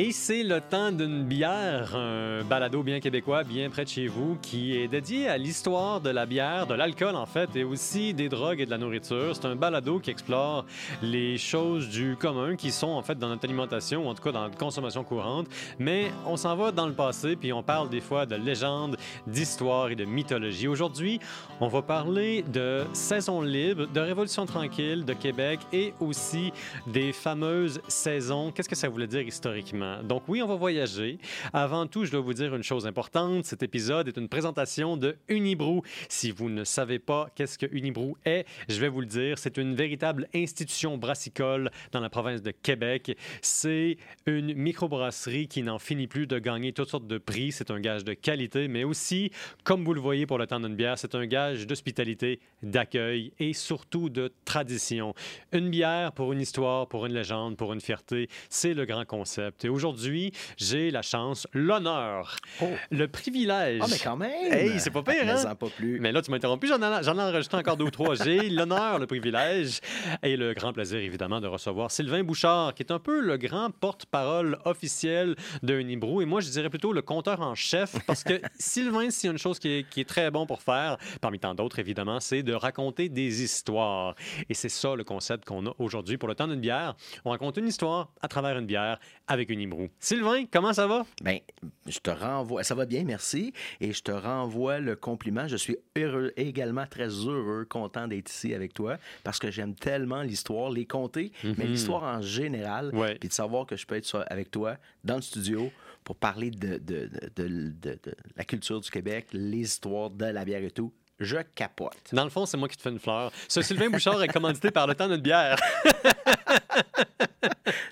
Et c'est le temps d'une bière, un balado bien québécois, bien près de chez vous, qui est dédié à l'histoire de la bière, de l'alcool en fait, et aussi des drogues et de la nourriture. C'est un balado qui explore les choses du commun qui sont en fait dans notre alimentation, ou en tout cas dans notre consommation courante. Mais on s'en va dans le passé, puis on parle des fois de légendes, d'histoire et de mythologie. Aujourd'hui, on va parler de saison libre, de Révolution tranquille, de Québec et aussi des fameuses saisons. Qu'est-ce que ça voulait dire historiquement? Donc oui, on va voyager. Avant tout, je dois vous dire une chose importante. Cet épisode est une présentation de Unibrou. Si vous ne savez pas qu'est-ce que Unibrou est, je vais vous le dire. C'est une véritable institution brassicole dans la province de Québec. C'est une microbrasserie qui n'en finit plus de gagner toutes sortes de prix. C'est un gage de qualité, mais aussi, comme vous le voyez pour le temps d'une bière, c'est un gage d'hospitalité, d'accueil et surtout de tradition. Une bière pour une histoire, pour une légende, pour une fierté, c'est le grand concept. Et aujourd'hui, j'ai la chance, l'honneur, Oh. le privilège. Ah, mais quand même! Hey, c'est pas pire, hein? en pas plus. Mais là, tu m'as interrompu, j'en ai, j'en ai enregistré encore deux ou trois. J'ai l'honneur, le privilège et le grand plaisir, évidemment, de recevoir Sylvain Bouchard, qui est un peu le grand porte-parole officiel de Unibrou. Et moi, je dirais plutôt le compteur en chef, parce que Sylvain, s'il y a une chose qui est, qui est très bon pour faire, parmi tant d'autres, évidemment, c'est de raconter des histoires. Et c'est ça le concept qu'on a aujourd'hui pour le temps d'une bière. On raconte une histoire à travers une bière avec Sylvain, comment ça va? Ben, je te renvoie. Ça va bien, merci. Et je te renvoie le compliment. Je suis heureux, également très heureux, content d'être ici avec toi parce que j'aime tellement l'histoire, les conter, mais l'histoire en général. Ouais. Puis de savoir que je peux être avec toi dans le studio pour parler de, de, de- de- de- de la culture du Québec, les histoires de la bière et tout. Je capote. Dans le fond, c'est moi qui te fais une fleur. Ce Sylvain Bouchard est commandité par le temps d'une bière.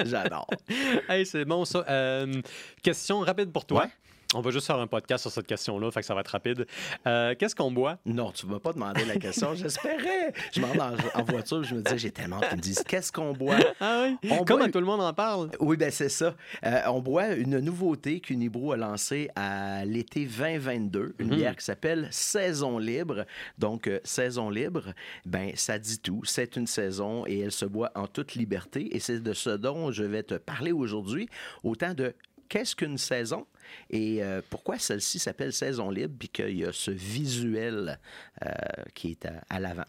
J'adore. Hey, c'est bon ça. Euh, question rapide pour toi. Ouais. On va juste faire un podcast sur cette question-là, fait que ça va être rapide. Euh, Qu'est-ce qu'on boit? Non, tu ne m'as pas demandé la question. J'espérais. Je m'en vais en, en voiture, je me disais, j'ai tellement qu'ils me disent qu'est-ce qu'on boit? Ah oui? On Comme boit- tout le monde en parle. Oui, ben c'est ça. Euh, on boit une nouveauté qu'Unibro a lancée à l'été 2022, une Mhm. bière qui s'appelle Saison libre. Donc, euh, Saison libre, ben ça dit tout. C'est une saison et elle se boit en toute liberté. Et c'est de ce dont je vais te parler aujourd'hui, autant de qu'est-ce qu'une saison? Et euh, pourquoi celle-ci s'appelle Saison libre, puis qu'il y a ce visuel euh, qui est à, à l'avant?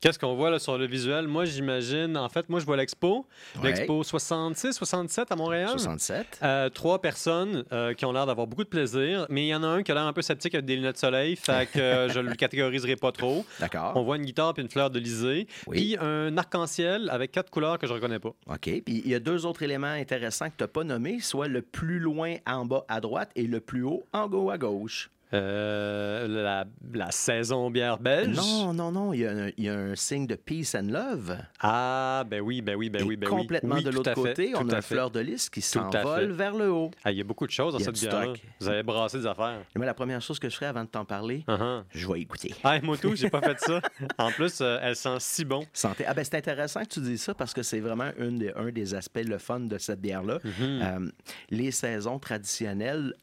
Qu'est-ce qu'on voit là, sur le visuel? Moi, j'imagine, en fait, moi, je vois l'expo. Ouais. L'expo 66, 67 à Montréal. 67. Euh, trois personnes euh, qui ont l'air d'avoir beaucoup de plaisir, mais il y en a un qui a l'air un peu sceptique avec des lunettes de soleil, fait que euh, je le catégoriserai pas trop. D'accord. On voit une guitare puis une fleur de lysée, Oui. puis un arc-en-ciel avec quatre couleurs que je reconnais pas. OK. Puis il y a deux autres éléments intéressants que tu n'as pas nommés, soit le plus loin en bas à droite et le plus haut en haut à gauche. Euh, la, la saison bière belge. Non, non, non. Il y, a un, il y a un signe de peace and love. Ah, ben oui, ben oui, ben et oui, ben oui. complètement de l'autre côté, on a à un fait. fleur de lys qui s'envole vers le haut. Ah, il y a beaucoup de choses dans cette stock. Vous avez brassé des affaires. Mais la première chose que je ferais avant de t'en parler, Uh-huh. je vais écouter. Ah, moi tout, j'ai pas fait ça. En plus, euh, elle sent si bon. Santé. Ah ben c'est intéressant que tu dises ça parce que c'est vraiment une des- un des aspects le fun de cette bière-là. Mhm. Euh, les saisons traditionnelles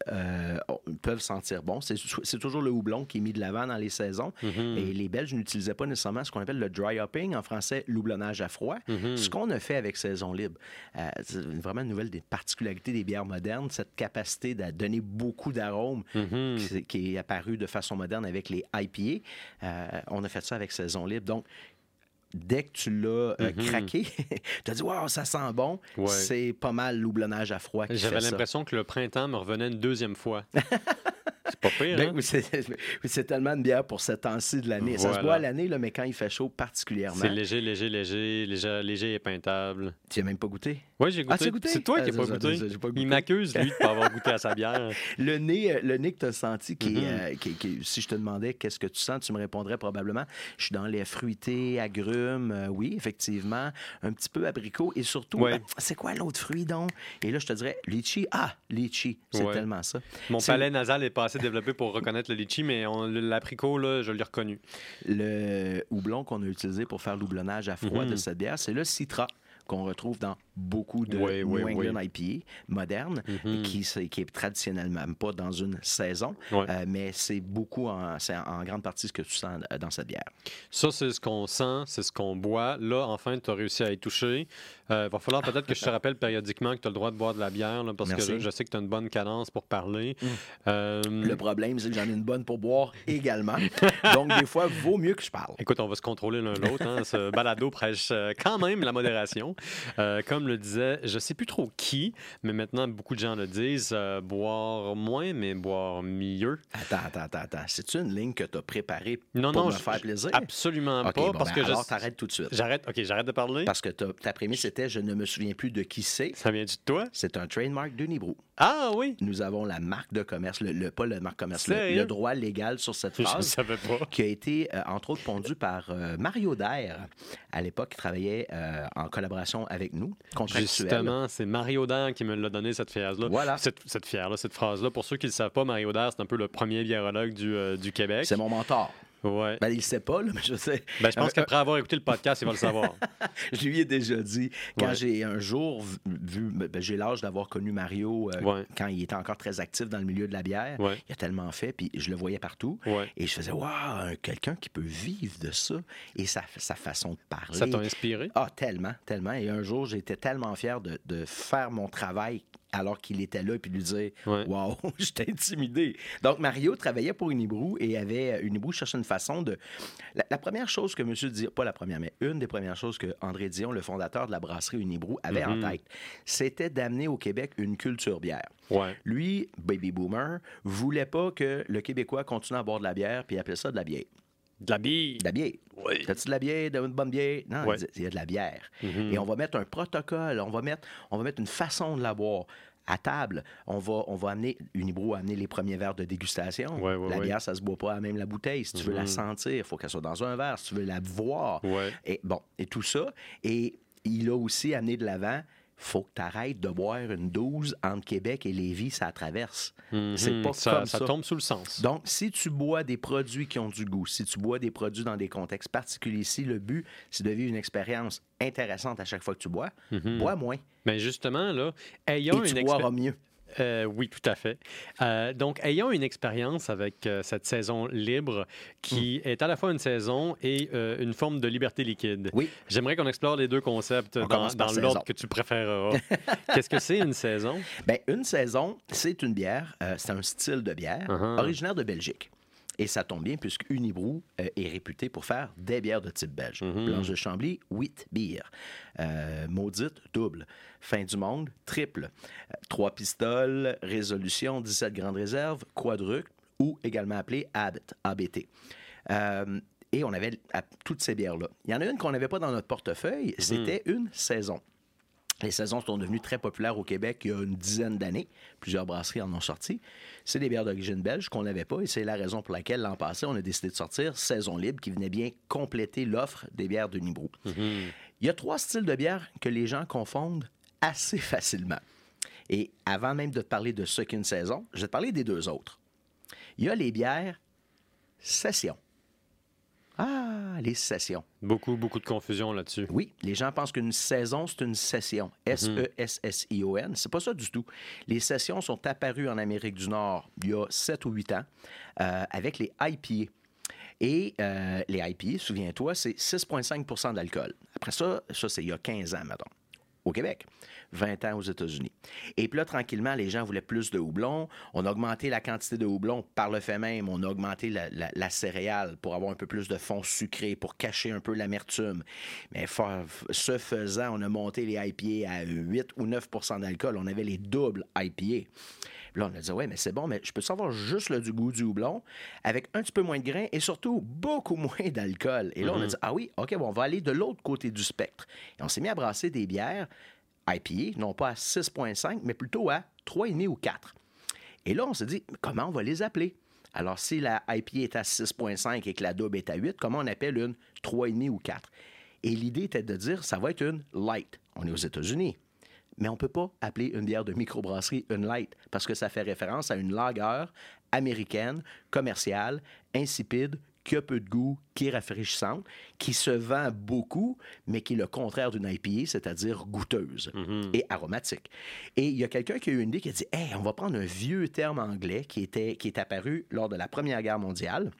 peuvent sentir bon. C'est c'est toujours le houblon qui est mis de l'avant dans les saisons. Mhm. Et les Belges n'utilisaient pas nécessairement ce qu'on appelle le dry hopping, en français l'houblonnage à froid. Mhm. Ce qu'on a fait avec Saison Libre, euh, c'est vraiment une nouvelle des particularités des bières modernes, cette capacité de donner beaucoup d'arômes Mhm. qui, qui est apparue de façon moderne avec les IPA. Euh, on a fait ça avec Saison Libre. Donc, dès que tu l'as euh, Mhm. craqué, tu as dit Waouh, ça sent bon. Ouais. C'est pas mal l'houblonnage à froid J'avais l'impression que le printemps me revenait une deuxième fois. C'est pas pire, Ben hein? c'est tellement une bière pour ce temps-ci de l'année. Ça se boit à l'année, mais quand il fait chaud particulièrement. C'est léger, léger, léger, léger, léger et peintable. Tu n'as même pas goûté? Oui, j'ai Ah, goûté. C'est toi Ah, qui n'as pas j'ai pas goûté. Il m'accuse, lui, de ne pas avoir goûté à sa bière. Le nez, euh, le nez que tu as senti, qui, Mhm. euh, qui- qui- si je te demandais qu'est-ce que tu sens, tu me répondrais probablement je suis dans les fruités, agrumes, euh, oui, effectivement, un petit peu abricot et surtout, Ouais. euh, c'est quoi l'autre fruit donc? Et là, je te dirais litchi. Ah, litchi, c'est Ouais. tellement ça. Mon palais nasal est pas assez développé pour reconnaître le litchi, mais là, je l'ai reconnu. Le houblon qu'on a utilisé pour faire l'houblonnage à froid de cette bière, c'est le citra qu'on retrouve dans beaucoup de Oui, New oui. England IPA modernes, Mhm. qui, c'est- qui est traditionnellement pas dans une saison, euh, mais c'est beaucoup, en, c'est en grande partie ce que tu sens euh, dans cette bière. Ça, c'est ce qu'on sent, c'est ce qu'on boit. Là, enfin, tu as réussi à y toucher. Il va falloir peut-être que je te rappelle périodiquement que tu as le droit de boire de la bière, là, parce Merci. que là, je sais que tu as une bonne cadence pour parler. Euh, Le problème, c'est que j'en ai une bonne pour boire également. Donc, des fois, vaut mieux que je parle. Écoute, on va se contrôler l'un l'autre. hein. Ce balado prêche euh, quand même la modération. Euh, comme le disait, je sais plus trop qui, mais maintenant beaucoup de gens le disent, euh, boire moins, mais boire mieux. Attends, attends, attends, attends. C'est-tu une ligne que tu as préparée Non, pour non, me je- faire plaisir? Absolument OK, pas, bon, parce ben, que je- alors, t'arrêtes tout de suite. J'arrête, ok, j'arrête de parler. Parce que ta, prémisse était « Je ne me souviens plus de qui c'est Ça vient de toi? ». C'est un trademark de Nibrou. Ah oui! Nous avons la marque de commerce, le, le- pas la marque commerce, le, le droit légal sur cette Je ne phrase. savais pas. qui a été, euh, entre autres, pondu par euh, Mario Dair. À l'époque, il travaillait en collaboration avec nous. Justement, c'est Mario Dair qui me l'a donné, cette phrase-là. Voilà. Cette, cette fière-là, cette phrase-là. Pour ceux qui ne le savent pas, Mario Dair, c'est un peu le premier biérologue du, euh, du Québec. C'est mon mentor. Ouais. Ben, il ne sait pas, là, mais je sais. Ben, je pense Euh, qu'après avoir écouté le podcast, il va le savoir. Je lui ai déjà dit, quand Ouais. j'ai un jour vu, ben, j'ai l'âge d'avoir connu Mario euh, Ouais. quand il était encore très actif dans le milieu de la bière. Il a tellement fait, puis je le voyais partout. Et je faisais, waouh, quelqu'un qui peut vivre de ça. Et sa, sa façon de parler. Ça t'a inspiré? Ah, tellement, tellement. Et un jour, j'étais tellement fier de, de faire mon travail alors qu'il était là, puis lui dire. Waouh, j'étais intimidé. Donc, Mario travaillait pour Unibrou et avait Unibrou cherchait une façon de. La, la première chose que M. Dion, pas la première, mais une des premières choses que André Dion, le fondateur de la brasserie Unibrou, avait Mhm. en tête, c'était d'amener au Québec une culture bière. Ouais. Lui, baby boomer, voulait pas que le Québécois continue à boire de la bière puis appelait ça de la bière. De la bille. De la bière. Oui. T'as-tu de la bière, de une bonne bière? Non, Ouais. il y a de la bière. Mhm. Et on va mettre un protocole, on va mettre, on va mettre une façon de la boire. À table, on va, on va amener, Unibro a amené les premiers verres de dégustation. Ouais, ouais, la bière, ça se boit pas à même la bouteille. Si tu veux la Mhm. sentir, il faut qu'elle soit dans un verre. Si tu veux la voir. Et bon, et tout ça. Et il a aussi amené de l'avant, faut que tu arrêtes de boire une 12 entre Québec et Lévis, ça traverse. C'est Mhm. pas ça, comme ça ça. tombe sous le sens. Donc, si tu bois des produits qui ont du goût, si tu bois des produits dans des contextes particuliers, si le but, c'est de vivre une expérience intéressante à chaque fois que tu bois, Mhm. bois moins Mais justement, là, et ayons tu une boiras expérience. Mieux. oui, tout à fait. Euh, donc, ayons une expérience avec euh, cette saison libre qui est à la fois une saison et euh, une forme de liberté liquide. Oui. J'aimerais qu'on explore les deux concepts On dans, l'ordre que tu préféreras. Qu'est-ce que c'est une saison? Ben, une saison, c'est une bière, euh, c'est un style de bière Uh-huh. originaire de Belgique. Et ça tombe bien puisque Unibrou euh, est réputé pour faire des bières de type belge. Mhm. Blanche de Chambly, 8 bières. Euh, maudite, double. Fin du monde, triple. Euh, Trois pistoles, résolution, 17 grandes réserves, quadruple ou également appelé ABT. ABT. Euh, et on avait à- toutes ces bières-là. Il y en a une qu'on n'avait pas dans notre portefeuille, c'était une saison. Les saisons sont devenues très populaires au Québec il y a une dizaine d'années. Plusieurs brasseries en ont sorti. C'est des bières d'origine belge qu'on n'avait pas et c'est la raison pour laquelle l'an passé, on a décidé de sortir Saison Libre qui venait bien compléter l'offre des bières de Nibrou. Il y a trois styles de bières que les gens confondent assez facilement. Et avant même de te parler de ce qu'est une saison, je vais te parler des deux autres. Il y a les bières session. Ah, les sessions. Beaucoup, beaucoup de confusion là-dessus. Oui, les gens pensent qu'une saison, c'est une session. E S-E-S-S-I-O-N. C'est pas ça du tout. Les sessions sont apparues en Amérique du Nord il y a 7 ou 8 ans euh, avec les IPA. Et euh, les IPA, souviens-toi, c'est 6,5% d'alcool. Après ça, ça, c'est il y a 15 ans, mettons, au Québec. 20 ans aux États-Unis. Et puis là, tranquillement, les gens voulaient plus de houblon. On a augmenté la quantité de houblon par le fait même. On a augmenté la, céréale pour avoir un peu plus de fond sucré, pour cacher un peu l'amertume. Mais ce faisant, on a monté les IPA à 8 ou 9% d'alcool. On avait les doubles IPA. Puis Là, on a dit, ouais, mais c'est bon, mais je peux savoir juste le du goût du houblon avec un petit peu moins de grains et surtout beaucoup moins d'alcool. Et là, on a dit, ah oui, OK, bon, on va aller de l'autre côté du spectre. Et on s'est mis à brasser des bières IPA, non pas à 6,5, mais plutôt à 3,5 ou 4. Et là, on s'est dit, comment on va les appeler? Alors, si la IPA est à 6,5 et que la double est à 8, comment on appelle une 3,5 ou 4? Et l'idée était de dire, ça va être une light. On est aux États-Unis. Mais on ne peut pas appeler une bière de microbrasserie une light parce que ça fait référence à une lager américaine, commerciale, insipide, qui a peu de goût, qui est rafraîchissante, qui se vend beaucoup, mais qui est le contraire d'une IPA, c'est-à-dire goûteuse Mhm. et aromatique. Et il y a quelqu'un qui a eu une idée qui a dit Hey, on va prendre un vieux terme anglais qui, était, qui est apparu lors de la Première Guerre mondiale.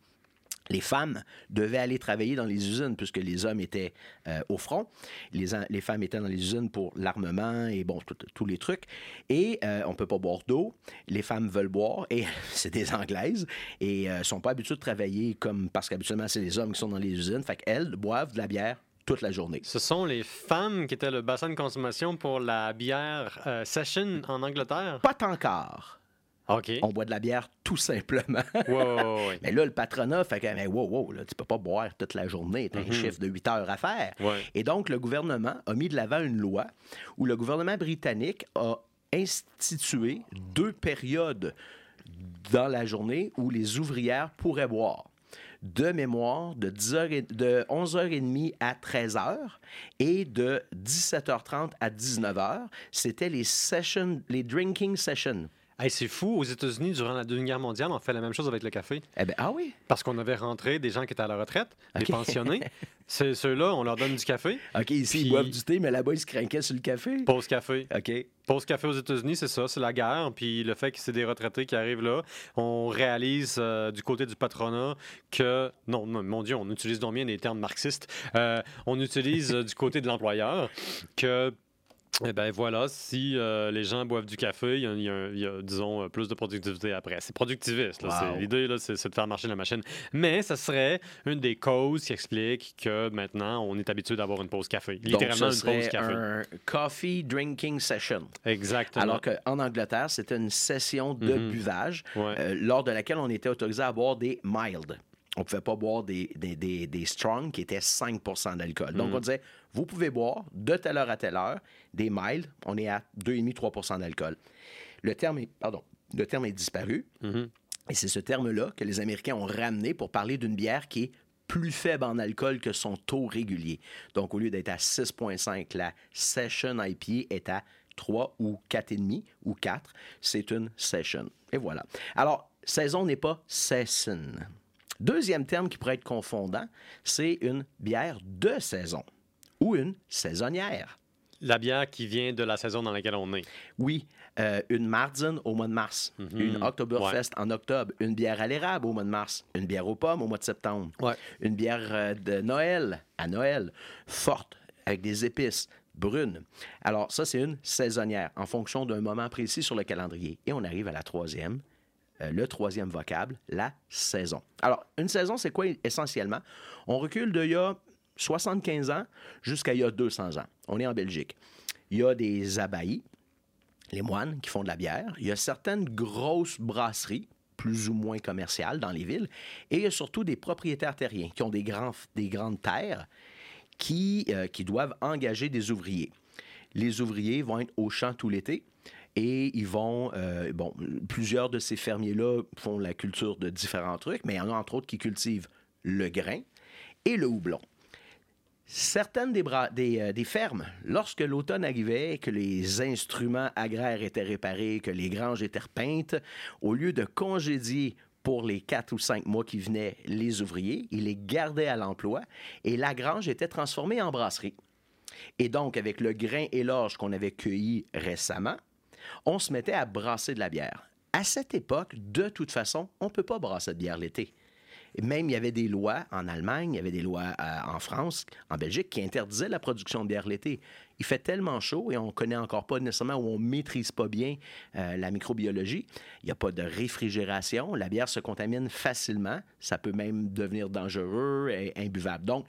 Les femmes devaient aller travailler dans les usines puisque les hommes étaient euh, au front. Les, femmes étaient dans les usines pour l'armement et bon, tous les trucs. Et euh, on peut pas boire d'eau. Les femmes veulent boire et c'est des Anglaises et euh, sont pas habituées de travailler comme parce qu'habituellement c'est les hommes qui sont dans les usines. Fait qu'elles boivent de la bière toute la journée. Ce sont les femmes qui étaient le bassin de consommation pour la bière session en Angleterre? Pas encore. On boit de la bière tout simplement. Ouais. Mais là, le patronat fait que, mais wow, wow, là, tu peux pas boire toute la journée, tu as un Mhm. chiffre de 8 heures à faire. Ouais. Et donc, le gouvernement a mis de l'avant une loi où le gouvernement britannique a institué deux périodes dans la journée où les ouvrières pourraient boire. De mémoire, de, 10h et- de 11h30 à 13h et de 17h30 à 19h. C'était les sessions, les drinking sessions. Hey, c'est fou, aux États-Unis, durant la Deuxième Guerre mondiale, on fait la même chose avec le café. Eh bien, ah oui? Parce qu'on avait rentré des gens qui étaient à la retraite, des pensionnés. C'est ceux-là, on leur donne du café. OK, ici, Puis- ils boivent du thé, mais là-bas, ils se craquaient sur le café? Pause café. OK. Pause café aux États-Unis, c'est ça, c'est la guerre. Puis le fait que c'est des retraités qui arrivent là, on réalise euh, du côté du patronat que. Non, non, mon Dieu, on utilise donc bien des termes marxistes. Euh, on utilise euh, du côté de l'employeur que. Eh ben voilà, si euh, les gens boivent du café, il y a, y y disons, euh, plus de productivité après. C'est productiviste. Wow. L'idée, là, c'est de faire marcher la machine. Mais ça serait une des causes qui explique que maintenant, on est habitué d'avoir une pause café. Littéralement, Donc, ce une pause café. un coffee drinking session. Exactement. Alors qu'en Angleterre, c'était une session de Mhm. buvage Ouais. euh, lors de laquelle on était autorisé à boire des mild. On ne pouvait pas boire des, des, des- des strong qui étaient 5% d'alcool. Donc, Mhm. on disait, vous pouvez boire de telle heure à telle heure des mild, on est à 2,5-3% d'alcool. Le terme est, pardon, le terme est disparu. Mhm. Et c'est ce terme-là que les Américains ont ramené pour parler d'une bière qui est plus faible en alcool que son taux régulier. Donc, au lieu d'être à 6,5, la Session IPA est à 3 ou 4,5 ou 4. C'est une Session. Et voilà. Alors, saison n'est pas Session. Deuxième terme qui pourrait être confondant, c'est une bière de saison ou une saisonnière. La bière qui vient de la saison dans laquelle on est. Oui, euh, une Marzen au mois de mars, une Oktoberfest en octobre, une bière à l'érable au mois de mars, une bière aux pommes au mois de septembre, Ouais. une bière euh, de Noël à Noël, forte, avec des épices, brune. Alors ça, c'est une saisonnière, en fonction d'un moment précis sur le calendrier. Et on arrive à la troisième, euh, le troisième vocable, la saison. Alors, une saison, c'est quoi essentiellement? On recule d'il y a 75 ans jusqu'à il y a 200 ans. On est en Belgique. Il y a des abbayes, les moines qui font de la bière. Il y a certaines grosses brasseries, plus ou moins commerciales dans les villes. Et il y a surtout des propriétaires terriens qui ont des, grands, des grandes terres qui, euh, qui doivent engager des ouvriers. Les ouvriers vont être au champ tout l'été. Et ils vont, euh, bon, plusieurs de ces fermiers-là font la culture de différents trucs, mais il y en a entre autres qui cultivent le grain et le houblon. Certaines des, euh, des fermes, lorsque l'automne arrivait, que les instruments agraires étaient réparés, que les granges étaient repeintes, au lieu de congédier pour les quatre ou cinq mois qui venaient les ouvriers, ils les gardaient à l'emploi et la grange était transformée en brasserie. Et donc, avec le grain et l'orge qu'on avait cueilli récemment, on se mettait à brasser de la bière. À cette époque, de toute façon, on ne peut pas brasser de bière l'été. Même il y avait des lois en Allemagne, il y avait des lois euh, en France, en Belgique, qui interdisaient la production de bière l'été. Il fait tellement chaud et on ne connaît encore pas nécessairement ou on ne maîtrise pas bien euh, la microbiologie. Il n'y a pas de réfrigération. La bière se contamine facilement. Ça peut même devenir dangereux et imbuvable. Donc,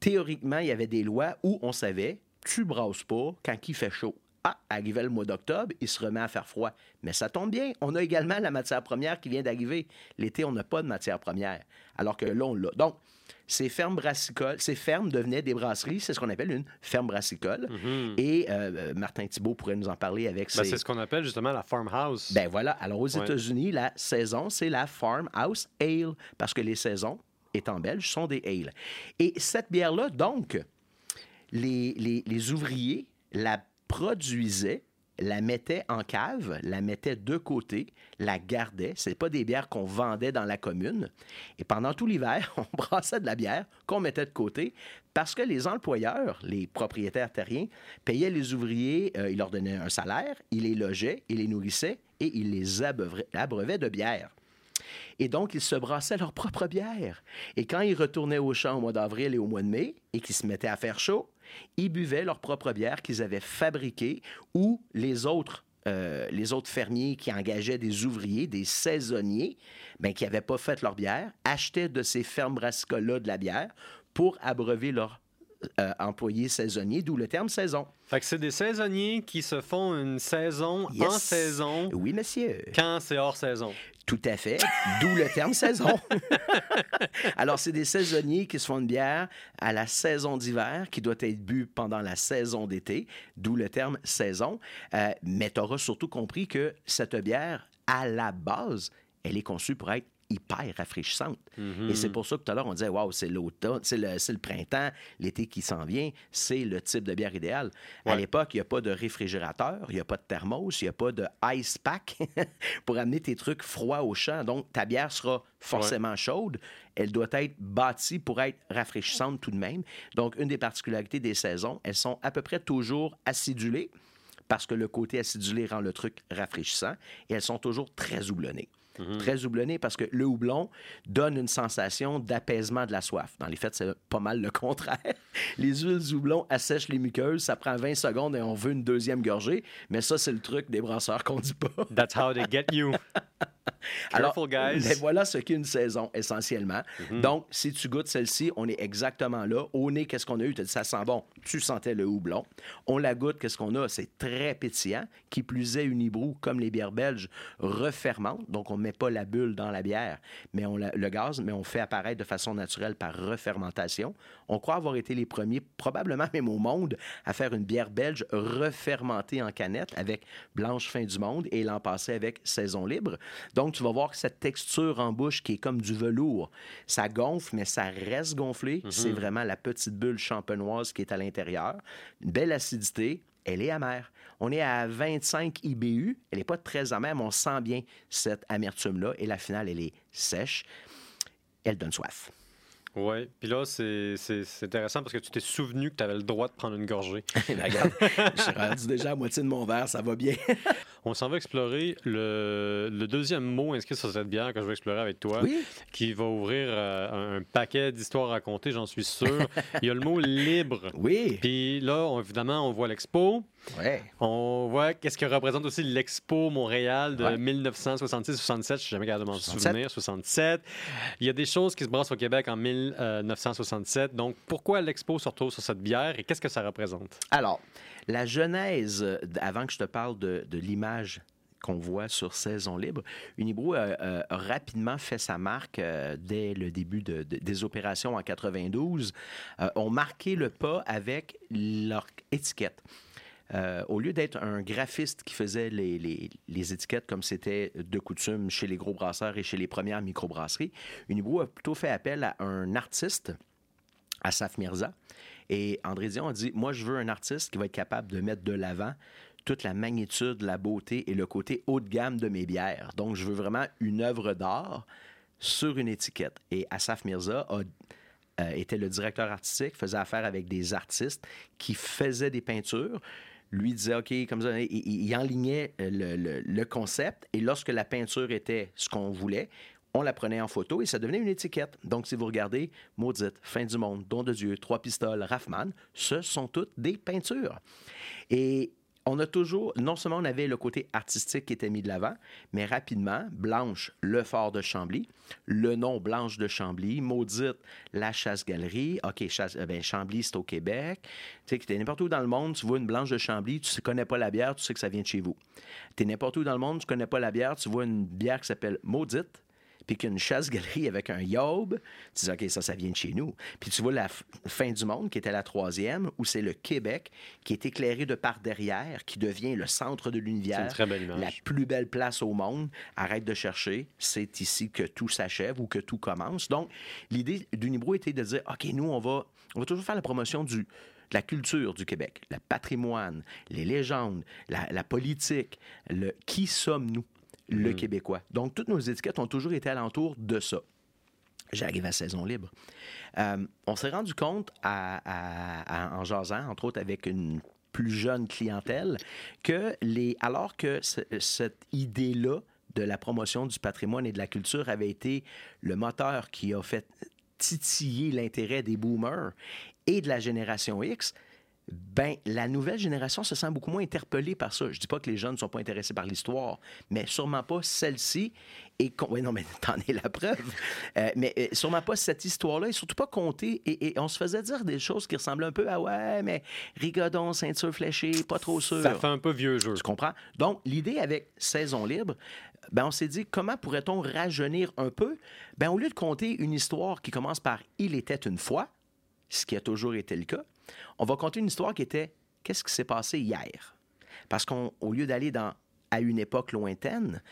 théoriquement, il y avait des lois où on savait, tu brasses pas quand il fait chaud. Ah, arrivé le mois d'octobre, il se remet à faire froid. Mais ça tombe bien, on a également la matière première qui vient d'arriver. L'été, on n'a pas de matière première, alors que là, on l'a. Donc, ces fermes brassicoles, ces fermes devenaient des brasseries, c'est ce qu'on appelle une ferme brassicole. Et euh, Martin Thibault pourrait nous en parler avec Ben, ses... c'est ce qu'on appelle justement la farmhouse. Ben voilà. Alors, aux Ouais. États-Unis, la saison, c'est la Farmhouse Ale, parce que les saisons, étant belges, sont des ales. Et cette bière-là, donc, les, les- les ouvriers la produisaient la mettait en cave, la mettait de côté, la gardait. Ce pas des bières qu'on vendait dans la commune. Et pendant tout l'hiver, on brassait de la bière qu'on mettait de côté parce que les employeurs, les propriétaires terriens, payaient les ouvriers, euh, ils leur donnaient un salaire, ils les logeaient, ils les nourrissaient et ils les abreuvaient de bière. Et donc, ils se brassaient leur propre bière. Et quand ils retournaient au champ au mois d'avril et au mois de mai, et qu'ils se mettaient à faire chaud, ils buvaient leur propre bière qu'ils avaient fabriquée ou les autres euh, les autres fermiers qui engageaient des ouvriers, des saisonniers, ben, qui n'avaient pas fait leur bière, achetaient de ces fermes brassicoles-là de la bière pour abreuver leurs euh, employés saisonniers, d'où le terme saison. Fait que c'est des saisonniers qui se font une saison en saison. Oui, monsieur. Quand c'est hors saison. Tout à fait, d'où le terme saison. Alors, c'est des saisonniers qui se font une bière à la saison d'hiver qui doit être bu pendant la saison d'été, d'où le terme saison. Euh, mais tu auras surtout compris que cette bière, à la base, elle est conçue pour être hyper rafraîchissante. Mhm. Et c'est pour ça que tout à l'heure, on disait, waouh, c'est l'automne, c'est le, printemps, l'été qui s'en vient, c'est le type de bière idéal. À l'époque, il n'y a pas de réfrigérateur, il n'y a pas de thermos, il n'y a pas de ice pack pour amener tes trucs froids au champ. Donc, ta bière sera forcément chaude. Elle doit être bâtie pour être rafraîchissante tout de même. Donc, une des particularités des saisons, elles sont à peu près toujours acidulées parce que le côté acidulé rend le truc rafraîchissant et elles sont toujours très houblonnées. Mhm. Très houblonné parce que le houblon donne une sensation d'apaisement de la soif. Dans les faits, c'est pas mal le contraire. Les huiles houblon assèchent les muqueuses, ça prend 20 secondes et on veut une deuxième gorgée, mais ça, c'est le truc des brasseurs qu'on dit pas. That's how they get you. Alors, ben voilà ce qu'est une saison, essentiellement. Mhm. Donc, si tu goûtes celle-ci, on est exactement là. Au nez, qu'est-ce qu'on a eu? Tu dit, ça sent bon. Tu sentais le houblon. On la goûte, qu'est-ce qu'on a? C'est très pétillant. Qui plus est, une hibrou, comme les bières belges, refermente. Donc, on ne met pas la bulle dans la bière, mais on le gaz, mais on fait apparaître de façon naturelle par refermentation. On croit avoir été les premiers, probablement même au monde, à faire une bière belge refermentée en canette avec Blanche Fin du Monde et l'an passé avec Saison Libre. Donc, tu vas voir cette texture en bouche qui est comme du velours, ça gonfle, mais ça reste gonflé. Mhm. C'est vraiment la petite bulle champenoise qui est à l'intérieur. Une belle acidité, elle est amère. On est à 25 IBU. Elle n'est pas très amère, mais on sent bien cette amertume-là. Et la finale, elle est sèche. Elle donne soif. Oui, puis là, c'est intéressant parce que tu t'es souvenu que tu avais le droit de prendre une gorgée. Regarde, je suis rendu déjà à moitié de mon verre, ça va bien. On s'en va explorer le, le, deuxième mot inscrit sur cette bière que je vais explorer avec toi, qui va ouvrir euh, un paquet d'histoires à raconter, j'en suis sûr. Il y a le mot libre. Oui. Puis là, évidemment, on voit l'expo. Ouais. On voit qu'est-ce que représente aussi l'Expo Montréal de 1966-67. Je suis jamais capable de m'en souvenir. 67. Il y a des choses qui se brassent au Québec en 1967. Donc, pourquoi l'Expo se retrouve sur cette bière et qu'est-ce que ça représente? Alors, la genèse, avant que je te parle de, l'image qu'on voit sur Saison Libre. Unibrew a, rapidement fait sa marque euh, dès le début des opérations en 92. Euh, ont marqué le pas avec leur étiquette. Euh, au lieu d'être un graphiste qui faisait les, étiquettes comme c'était de coutume chez les gros brasseurs et chez les premières microbrasseries, Unibrew a plutôt fait appel à un artiste, Asaf Mirza. Et André Dion a dit Moi, je veux un artiste qui va être capable de mettre de l'avant toute la magnitude, la beauté et le côté haut de gamme de mes bières. Donc, je veux vraiment une œuvre d'art sur une étiquette. Et Asaf Mirza a euh, était le directeur artistique, faisait affaire avec des artistes qui faisaient des peintures lui disait, OK, comme ça, il, enlignait euh, le, concept. Et lorsque la peinture était ce qu'on voulait, on la prenait en photo et ça devenait une étiquette. Donc, si vous regardez Maudite, Fin du monde, Don de Dieu, Trois pistoles, Raffman, ce sont toutes des peintures. Et on a toujours, non seulement on avait le côté artistique qui était mis de l'avant, mais rapidement, Blanche, le fort de Chambly, le nom Blanche de Chambly, maudite, la chasse-galerie, OK, chasse, euh, ben, Chambly, c'est au Québec. Tu sais, que n'importe où dans le monde, tu vois une Blanche de Chambly, tu ne connais pas la bière, tu sais que ça vient de chez vous. Tu es n'importe où dans le monde, tu connais pas la bière, tu vois une bière qui s'appelle Maudite, puis qu'il y a une chasse-galerie avec un yob, tu dis, OK, ça, ça vient de chez nous. Puis tu vois la fin du monde, qui était la troisième, où c'est le Québec, qui est éclairé de par derrière, qui devient le centre de l'univers. La plus belle place au monde. Arrête de chercher. C'est ici que tout s'achève ou que tout commence. Donc, l'idée d'Unibro était de dire, OK, nous, on va, on va toujours faire la promotion du la culture du Québec, le patrimoine, les légendes, la, la politique, le qui sommes-nous, le Mhm. Québécois. Donc, toutes nos étiquettes ont toujours été alentour de ça. J'arrive à saison libre. Euh, on s'est rendu compte à- à- à- en jasant, entre autres avec une plus jeune clientèle, que les, alors que ce- cette idée-là de la promotion du patrimoine et de la culture avait été le moteur qui a fait titiller l'intérêt des boomers et de la génération X, ben, la nouvelle génération se sent beaucoup moins interpellée par ça. Je dis pas que les jeunes ne sont pas intéressés par l'histoire, mais sûrement pas celle-ci. Et ouais, non, mais t'en es la preuve. Euh, mais euh, sûrement pas cette histoire-là, et surtout pas comptée. Et, et on se faisait dire des choses qui ressemblaient un peu à ouais, mais rigodon, ceinture fléchée, pas trop sûr. Ça fait un peu vieux jeu. Tu comprends? Donc, l'idée avec Saison libre, ben, on s'est dit comment pourrait-on rajeunir un peu? Ben, au lieu de compter une histoire qui commence par Il était une fois, ce qui a toujours été le cas, on va compter une histoire qui était Qu'est-ce qui s'est passé hier? Parce qu'au lieu d'aller dans à une époque lointaine,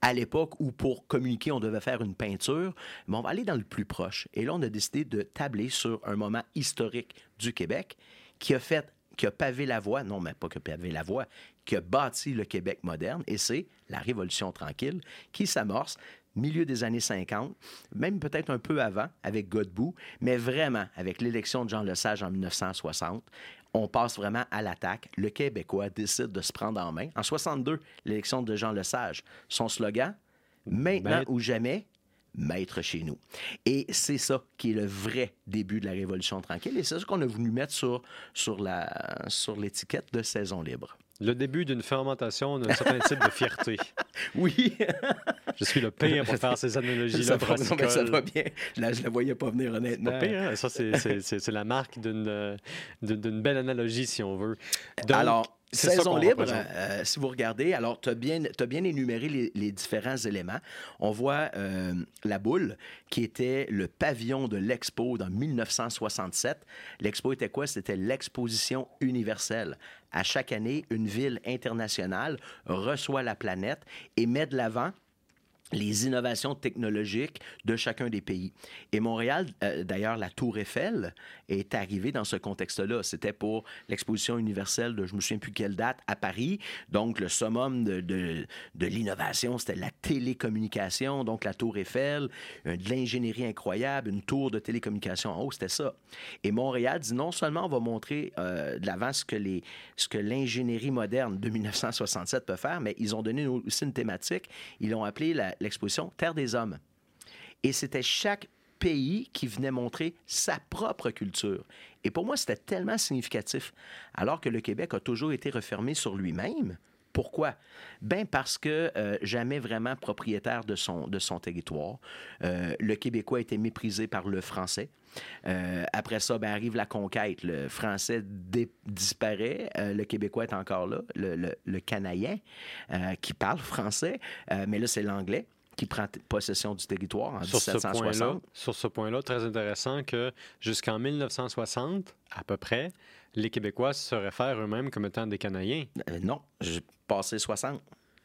à l'époque où pour communiquer, on devait faire une peinture, mais on va aller dans le plus proche. Et là, on a décidé de tabler sur un moment historique du Québec qui a fait, qui a pavé la voie, non, mais pas que pavé la voie, qui a bâti le Québec moderne, et c'est la Révolution tranquille qui s'amorce milieu des années 50, même peut-être un peu avant avec Godbout, mais vraiment avec l'élection de Jean Lesage en 1960, on passe vraiment à l'attaque. Le Québécois décide de se prendre en main. En 62, l'élection de Jean Lesage, son slogan, maintenant Maître- ou jamais, maître chez nous. Et c'est ça qui est le vrai début de la Révolution tranquille. Et c'est ça qu'on a voulu mettre sur, sur, la, sur l'étiquette de saison libre. Le début d'une fermentation d'un certain type de fierté. Oui, Je suis le pire pour faire ces ça, analogies-là va, non, mais ça va bien. Là, je ne la voyais pas venir, honnêtement. Pas pire, hein? Ça, c'est- la marque d'une euh, d'une belle analogie, si on veut. Donc, alors, ça saison libre, euh, si vous regardez, alors tu as bien, énuméré les, les différents éléments. On voit euh, la boule, qui était le pavillon de l'Expo dans 1967. L'Expo était quoi? C'était l'exposition universelle. À chaque année, une ville internationale reçoit la planète et met de l'avant les innovations technologiques de chacun des pays. Et Montréal, euh, d'ailleurs, la Tour Eiffel est arrivée dans ce contexte-là. C'était pour l'exposition universelle de, je me souviens plus quelle date, à Paris. Donc, le summum de, l'innovation, c'était la télécommunication. Donc, la Tour Eiffel, de l'ingénierie incroyable, une tour de télécommunication en haut, c'était ça. Et Montréal dit non seulement on va montrer euh, de l'avant ce que ce que l'ingénierie moderne de 1967 peut faire, mais ils ont donné aussi une thématique. Ils l'ont appelé la- l'exposition Terre des hommes. Et c'était chaque pays qui venait montrer sa propre culture. Et pour moi, c'était tellement significatif. Alors que le Québec a toujours été refermé sur lui-même. Pourquoi? Ben parce que euh, jamais vraiment propriétaire de son, de son territoire. Euh, le Québécois était méprisé par le français. Euh, après ça, ben, arrive la conquête. Le français disparaît. Euh, le Québécois est encore là. Le, le, le Canadien euh, qui parle français. Mais là, c'est l'anglais qui prend possession du territoire en sur ce point-là, 1760. sur ce point-là, très intéressant que jusqu'en 1960, à peu près, les Québécois se réfèrent eux-mêmes comme étant des Canadiens? Euh, non, j'ai passé 60.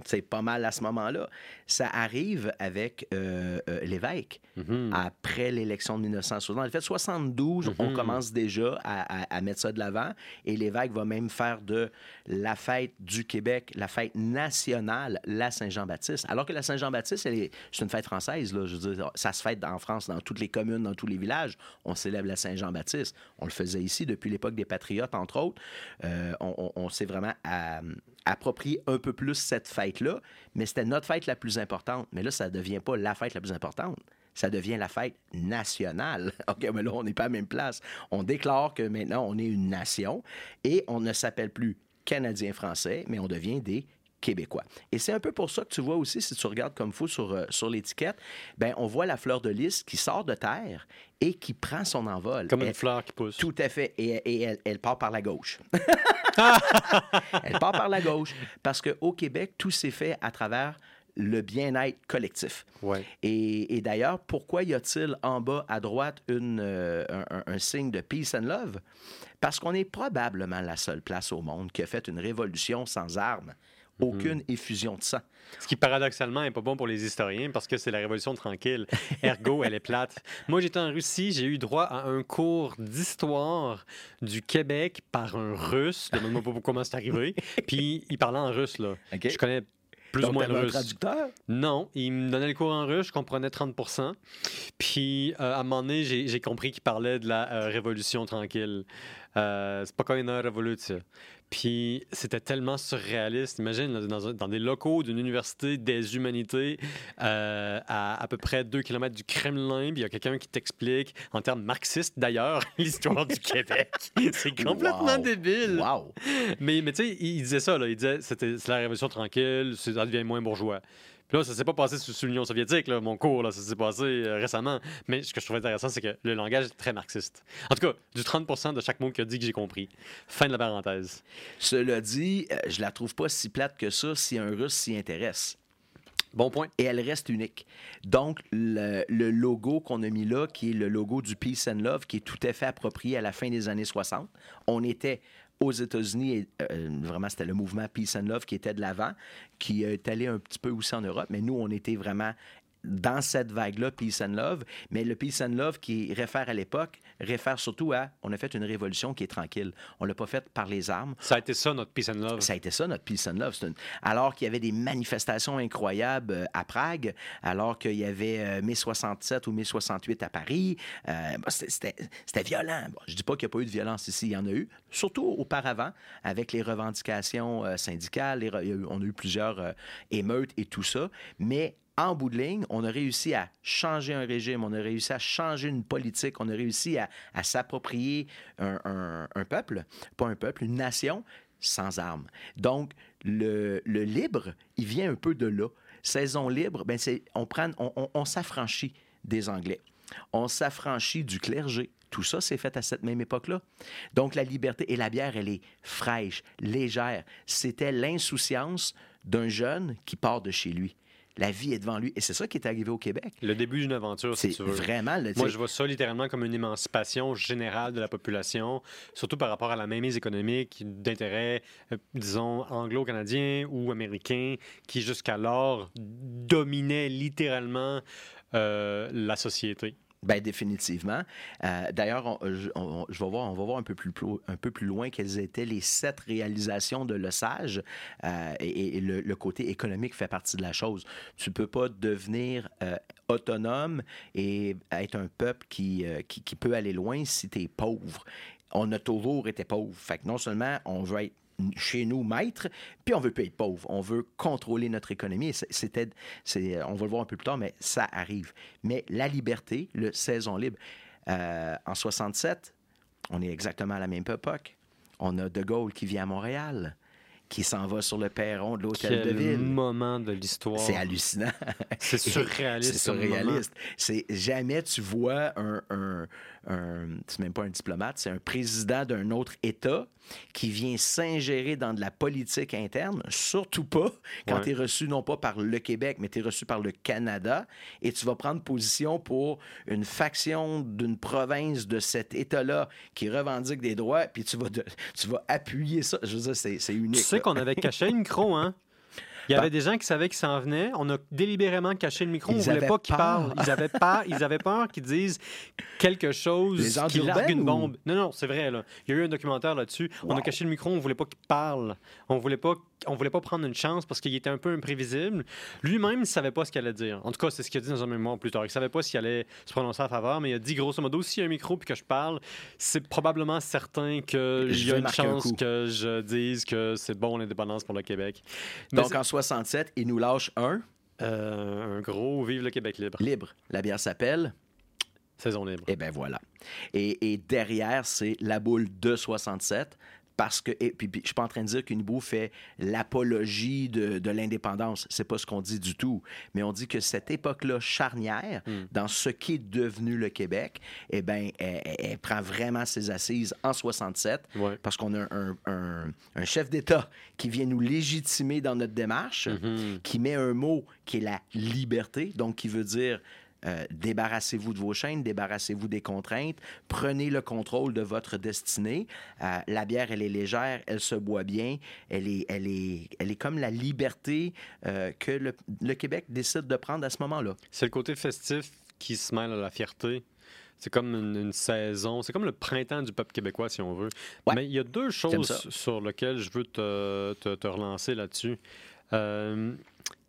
C'est pas mal à ce moment-là. Ça arrive avec euh, euh, l'évêque. Mhm. Après l'élection de 1960. En fait, 72, on Mhm. commence déjà à, à- à mettre ça de l'avant. Et l'évêque va même faire de la fête du Québec, la fête nationale, la Saint-Jean-Baptiste. Alors que la Saint-Jean-Baptiste, c'est une fête française. Là. Je veux dire, ça se fête en France, dans toutes les communes, dans tous les villages. On célèbre la Saint-Jean-Baptiste. On le faisait ici depuis l'époque des Patriotes, entre autres. Euh, on on- on s'est vraiment à- approprié un peu plus cette fête-là. Mais c'était notre fête la plus importante. Mais là, ça ne devient pas la fête la plus importante ça devient la fête nationale. OK, mais là, on n'est pas à la même place. On déclare que maintenant, on est une nation et on ne s'appelle plus Canadien-Français, mais on devient des Québécois. Et c'est un peu pour ça que tu vois aussi, si tu regardes comme faut sur, euh, sur l'étiquette, ben on voit la fleur de lys qui sort de terre et qui prend son envol. Comme une fleur qui pousse. tout à fait. Et, et elle, elle part par la gauche. elle part par la gauche. Parce qu'au Québec, tout s'est fait à travers le bien-être collectif. Ouais. Et, et d'ailleurs, pourquoi y a-t-il en bas à droite une, euh, un, un- un signe de peace and love? Parce qu'on est probablement la seule place au monde qui a fait une révolution sans armes aucune effusion de sang. Ce qui, paradoxalement, n'est pas bon pour les historiens parce que c'est la Révolution tranquille. Ergo, elle est plate. Moi, j'étais en Russie, j'ai eu droit à un cours d'histoire du Québec par un Russe. Demande-moi pas comment c'est arrivé. Puis, il parlait en russe, là. Je connais plus ou moins le russe. traducteur? Non, il me donnait le cours en russe, je comprenais 30% Puis, euh, à un moment donné, j'ai compris qu'il parlait de la euh, Révolution tranquille. Euh, c'est pas quand une révolution. Puis c'était tellement surréaliste. Imagine, dans, des locaux d'une université des humanités, euh, à à peu près 2 km du Kremlin, puis il y a quelqu'un qui t'explique, en termes marxistes d'ailleurs, l'histoire du Québec. C'est complètement débile. Wow. Mais, mais tu sais, il disait ça, là. il disait c'était la révolution tranquille, ça devient moins bourgeois là, ça s'est pas passé sous, l'Union soviétique, là, mon cours, là, ça s'est passé euh, récemment. Mais ce que je trouve intéressant, c'est que le langage est très marxiste. En tout cas, du 30% de chaque mot qu'il a dit que j'ai compris. Fin de la parenthèse. Cela dit, euh, je la trouve pas si plate que ça si un Russe s'y intéresse. Bon point. Et elle reste unique. Donc, le, le logo qu'on a mis là, qui est le logo du Peace and Love, qui est tout à fait approprié à la fin des années 60, on était aux États-Unis, euh, vraiment, c'était le mouvement Peace and Love qui était de l'avant, qui est allé un petit peu aussi en Europe, mais nous, on était vraiment dans cette vague-là, Peace and Love. Mais le Peace and Love qui réfère à l'époque, réfère surtout à on a fait une révolution qui est tranquille. On l'a pas faite par les armes. Ça a été ça, notre Peace and Love. Ça a été ça, notre Peace and Love. Alors qu'il y avait des manifestations incroyables euh, à Prague, alors qu'il y avait euh, mai 67 ou mai 68 à Paris, euh, c'était violent. Bon, je dis pas qu'il n'y a pas eu de violence ici, il y en a eu, surtout auparavant, avec les revendications syndicales. on a eu plusieurs émeutes et tout ça. Mais en bout de ligne, on a réussi à changer un régime, on a réussi à changer une politique, on a réussi à, s'approprier un, peuple, pas un peuple, une nation sans armes. Donc, le, libre, il vient un peu de là. Saison libre, ben on, prend, on, s'affranchit des Anglais. On s'affranchit du clergé. Tout ça, c'est fait à cette même époque-là. Donc, la liberté et la bière, elle est fraîche, légère. C'était l'insouciance d'un jeune qui part de chez lui. La vie est devant lui. Et c'est ça qui est arrivé au Québec. Le début d'une aventure, si tu veux. Vraiment. Moi, je vois ça littéralement comme une émancipation générale de la population, surtout par rapport à la mainmise économique d'intérêts, euh, disons, anglo-canadiens ou américains, qui jusqu'alors dominaient littéralement euh, la société. Bien, définitivement. Euh, d'ailleurs, je, vais voir, on va voir un peu plus, un peu plus loin quelles étaient les sept réalisations de Le Sage. Euh, et, le, côté économique fait partie de la chose. Tu peux pas devenir euh, autonome et être un peuple qui, qui, qui peut aller loin si tu es pauvre. On a toujours été pauvre. Fait que non seulement on veut être chez nous maître, puis on veut pas être pauvre. On veut contrôler notre économie. C'était, on va le voir un peu plus tard, mais ça arrive. Mais la liberté, le saison libre, euh, en 67, on est exactement à la même époque. On a De Gaulle qui vient à Montréal qui s'en va sur le perron de l'hôtel de ville. moment de l'histoire. C'est hallucinant. C'est surréaliste. C'est surréaliste. C'est jamais tu vois un, c'est même pas un diplomate, c'est un président d'un autre État qui vient s'ingérer dans de la politique interne, surtout pas quand tu es reçu non pas par le Québec, mais tu es reçu par le Canada, et tu vas prendre position pour une faction d'une province de cet État-là qui revendique des droits, puis tu vas, tu vas appuyer ça. Je veux dire, c'est unique. Tu sais qu'on avait caché une micro, hein? Il y avait des gens qui savaient qu'ils s'en venaient. On a délibérément caché le micro. on ne voulait pas qu'ils parlent. Ils avaient peur, ils avaient peur qu'ils disent quelque chose qui largue une bombe. Non, non, c'est vrai. Là. Il y a eu un documentaire là-dessus. On a caché le micro. On ne voulait pas qu'il parle. On voulait pas on voulait pas prendre une chance parce qu'il était un peu imprévisible. Lui-même, il ne savait pas ce qu'il allait dire. En tout cas, c'est ce qu'il a dit dans un mémoire plus tard. Il ne savait pas s'il allait se prononcer en faveur, mais il a dit grosso modo, s'il y a un micro puis que je parle, c'est probablement certain qu'il y a une chance que je dise que c'est bon l'indépendance pour le Québec. Donc en 67, il nous lâche un. Euh, un gros Vive le Québec libre. Libre. La bière s'appelle Saison libre. Et eh bien voilà. Et, et derrière, c'est la boule de 67 parce que, et puis, je suis pas en train de dire qu'Unibou fait l'apologie de, de l'indépendance. C'est pas ce qu'on dit du tout. Mais on dit que cette époque-là charnière, hmm. dans ce qui est devenu le Québec, eh ben, elle, prend vraiment ses assises en 67, parce qu'on a un, un, chef d'État qui vient nous légitimer dans notre démarche, mm-hmm. qui met un mot qui est la liberté, donc qui veut dire euh, débarrassez-vous de vos chaînes, débarrassez-vous des contraintes, prenez le contrôle de votre destinée. Euh, la bière, elle est légère, elle se boit bien, elle est, elle est, elle est comme la liberté euh, que le, le Québec décide de prendre à ce moment-là. C'est le côté festif qui se mêle à la fierté. C'est comme une, une saison, c'est comme le printemps du peuple québécois, si on veut. Ouais. Mais il y a deux choses sur lesquelles je veux te, te- te relancer là-dessus. Euh,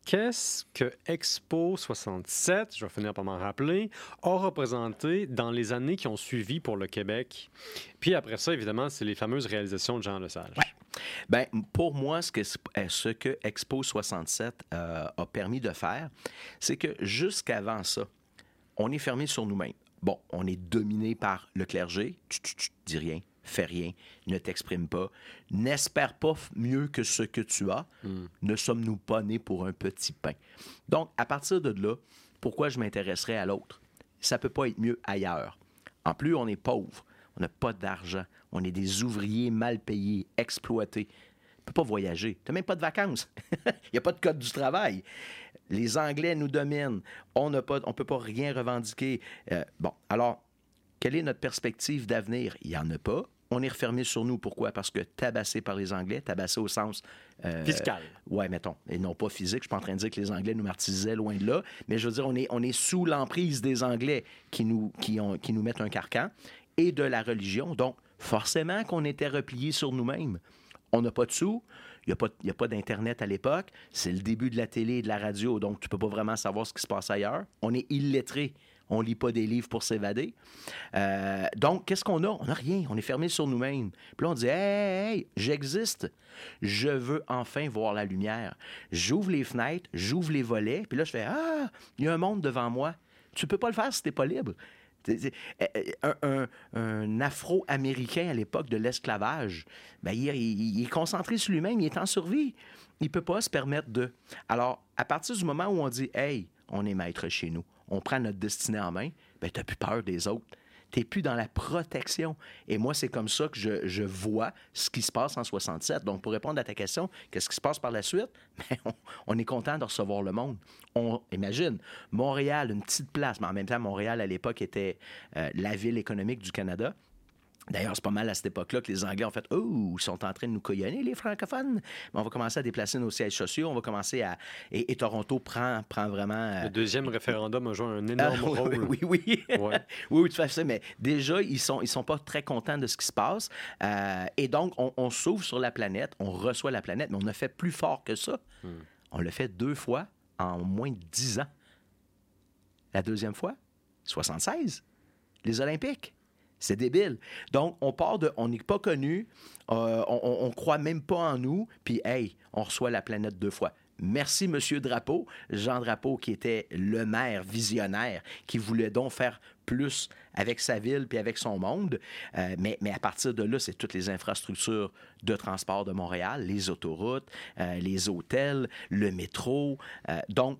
Qu'est-ce que Expo 67, je vais finir par m'en rappeler, a représenté dans les années qui ont suivi pour le Québec? Puis après ça, évidemment, c'est les fameuses réalisations de Jean Lesage. Ben, pour moi, ce que, euh, Expo 67 euh, a permis de faire, c'est que jusqu'avant ça, on est fermé sur nous-mêmes. Bon, on est dominé par le clergé. Tu, tu, tu, dis rien, fais rien, ne t'exprime pas, n'espère pas mieux que ce que tu as. Ne sommes-nous pas nés pour un petit pain? Donc, à partir de là, pourquoi je m'intéresserais à l'autre? Ça peut pas être mieux ailleurs. En plus, on est pauvre, on n'a pas d'argent, on est des ouvriers mal payés, exploités. On ne peut pas voyager. Tu n'as même pas de vacances. Il n'y a pas de code du travail. Les Anglais nous dominent. On ne peut pas rien revendiquer. Euh, bon, alors, quelle est notre perspective d'avenir? Il n'y en a pas. On est refermé sur nous. Pourquoi? Parce que tabassé par les Anglais, tabassé au sens... euh, Fiscal. Ouais, mettons. Et non pas physique. Je suis pas en train de dire que les Anglais nous martyrisaient loin de là. Mais je veux dire, on est, on est sous l'emprise des Anglais qui nous, qui, ont, qui nous mettent un carcan et de la religion. Donc, forcément qu'on était repliés sur nous-mêmes. On n'a pas de sous. Il n'y a pas, il y a pas d'Internet à l'époque. C'est le début de la télé et de la radio. Donc, tu peux pas vraiment savoir ce qui se passe ailleurs. On est illettrés. On lit pas des livres pour s'évader. Euh, donc, qu'est-ce qu'on a? On n'a rien. On est fermé sur nous-mêmes. Puis là, on dit, hey, hey, j'existe. Je veux enfin voir la lumière. J'ouvre les fenêtres, j'ouvre les volets. Puis là, je fais, ah, il y a un monde devant moi. Tu peux pas le faire si t'es pas libre. C'est- euh, Un, un- Afro-Américain à l'époque de l'esclavage, ben, il, il- est concentré sur lui-même, il est en survie. Il peut pas se permettre de. Alors, à partir du moment où on dit, hey, on est maître chez nous, on prend notre destinée en main, ben, tu plus peur des autres. Tu n'es plus dans la protection. Et moi, c'est comme ça que je, vois ce qui se passe en 67. Donc, pour répondre à ta question, qu'est-ce qui se passe par la suite? Ben, on, on est content de recevoir le monde. On imagine, Montréal, une petite place, mais en même temps, Montréal, à l'époque, était euh, la ville économique du Canada. D'ailleurs, c'est pas mal à cette époque-là que les Anglais ont fait Oh, ils sont en train de nous coyonner, les francophones. Mais on va commencer à déplacer nos sièges sociaux. On va commencer à. Et, et Toronto prend, prend vraiment. euh, Le deuxième référendum a joué un ah, énorme oui, rôle. oui, oui, oui. Ouais. oui, oui, tout à fait. Mais déjà, ils sont, ils sont pas très contents de ce qui se passe. Euh, et donc, on, on s'ouvre sur la planète, on reçoit la planète, mais on a fait plus fort que ça. On l'a fait deux fois en moins de dix ans. La deuxième fois, 76, les Olympiques. C'est débile. Donc, on part de. On n'est pas connu, euh, on, on croit même pas en nous, puis, hey, on reçoit la planète deux fois. Merci, Monsieur Drapeau. Jean Drapeau, qui était le maire visionnaire, qui voulait donc faire plus avec sa ville puis avec son monde. Euh, mais, mais à partir de là, c'est toutes les infrastructures de transport de Montréal, les autoroutes, euh, les hôtels, le métro. Donc,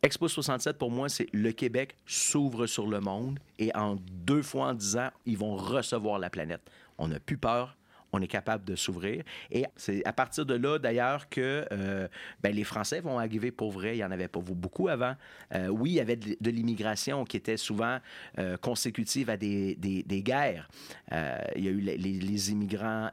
Expo 67, pour moi, c'est le Québec s'ouvre sur le monde et en deux fois en dix ans, ils vont recevoir la planète. On n'a plus peur. On est capable de s'ouvrir. Et c'est à partir de là, d'ailleurs, que euh, ben, les Français vont arriver pour vrai. Il n'y en avait pas beaucoup avant. Euh, oui, il y avait de, l'immigration qui était souvent euh, consécutive à des, guerres. Il y a eu les, les- immigrants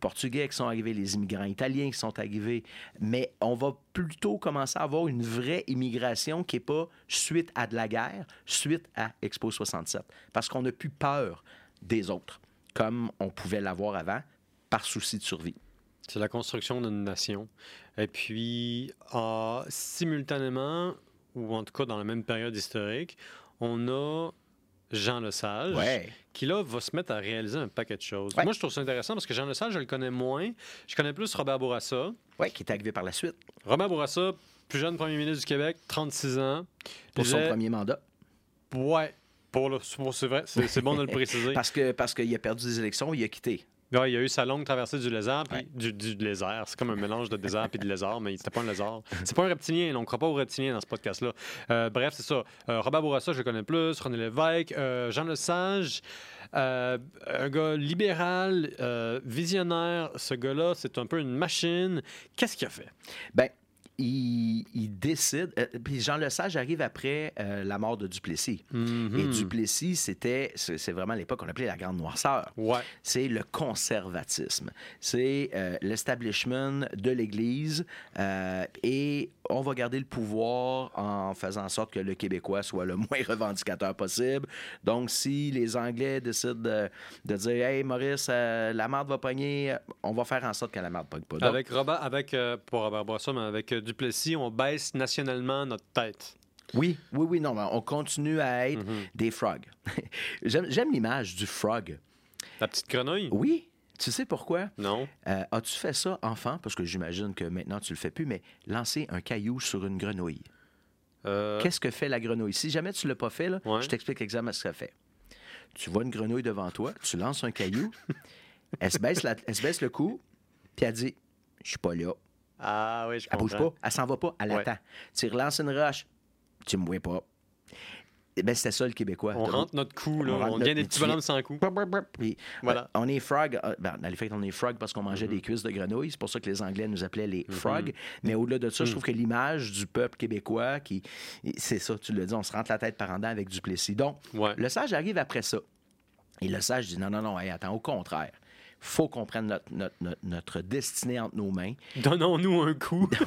portugais qui sont arrivés, les immigrants italiens qui sont arrivés. Mais on va plutôt commencer à avoir une vraie immigration qui n'est pas suite à de la guerre, suite à Expo 67. Parce qu'on n'a plus peur des autres, comme on pouvait l'avoir avant, par souci de survie. C'est la construction d'une nation. Et puis, euh, simultanément, ou en tout cas dans la même période historique, on a Jean Lesage, Ouais. qui là va se mettre à réaliser un paquet de choses. Ouais. Moi, je trouve ça intéressant parce que Jean Lesage, je le connais moins. Je connais plus Robert Bourassa. Oui, qui est arrivé par la suite Robert Bourassa, plus jeune premier ministre du Québec, 36 ans. pour son premier mandat. Ouais. Pour le, c'est vrai, c'est bon de le préciser. Parce que parce qu'il a perdu des élections, il a quitté. Ouais, il a eu sa longue traversée du lézard, puis Ouais. du, du lézard. C'est comme un mélange de désert et de lézard, mais c'était pas un lézard. C'est pas un reptilien, on ne croit pas aux reptiliens dans ce podcast-là. Euh, bref, c'est ça. Euh, Robert Bourassa, je le connais plus. René Lévesque, euh, Jean Lesage, euh, un gars libéral, visionnaire. Ce gars-là, c'est un peu une machine. Qu'est-ce qu'il a fait? Ben, il, il décide. euh, puis Jean Lesage arrive après euh, la mort de Duplessis. Mhm. Et Duplessis, c'était, c'est vraiment l'époque qu'on appelait la Grande Noirceur. Ouais. C'est le conservatisme. C'est euh, l'establishment de l'Église euh, et on va garder le pouvoir en faisant en sorte que le Québécois soit le moins revendicateur possible. Donc, si les Anglais décident de, de dire Hey, Maurice, la marde va pogner, on va faire en sorte que la marde ne pogne pas. Donc, Avec Robert, avec, pas Robert Bourassa, mais avec Duplessis, on baisse nationalement notre tête. Oui, oui, oui, non, mais on continue à être Mhm. des frogs. J'aime j'aime l'image du frog. La petite grenouille? Oui, tu sais pourquoi? Non. Euh, As-tu fait ça, enfant? Parce que j'imagine que maintenant tu le fais plus, mais lancer un caillou sur une grenouille. Euh, Qu'est-ce que fait la grenouille? Si jamais tu ne l'as pas fait, là, Ouais. je t'explique exactement ce que ça fait. Tu vois une grenouille devant toi, tu lances un caillou, elle, se baisse la- elle se baisse le cou, puis elle dit Je suis pas là. Ah oui, je Elle comprends. bouge pas, elle s'en va pas, elle Ouais. attend. Tu relances une roche, tu me vois pas. Eh bien, c'était ça le Québécois. On rentre notre cou, là. On On, devient notre des petits petit- bonhommes sans cou. Puis, Voilà. euh, on est frog. euh, ben, dans les faits, on est frog parce qu'on mangeait Mm-hmm. des cuisses de grenouille. C'est pour ça que les Anglais nous appelaient les frogs. Mais au-delà de ça, Mm. je trouve que l'image du peuple québécois, qui, c'est ça, tu l'as dit, on se rentre la tête par en dedans avec Duplessis. Donc, Ouais. le sage arrive après ça. Et le sage dit non, non, non, hey, attends, au contraire. Faut qu'on prenne notre, notre, notre- notre destinée entre nos mains. Donnons-nous un coup.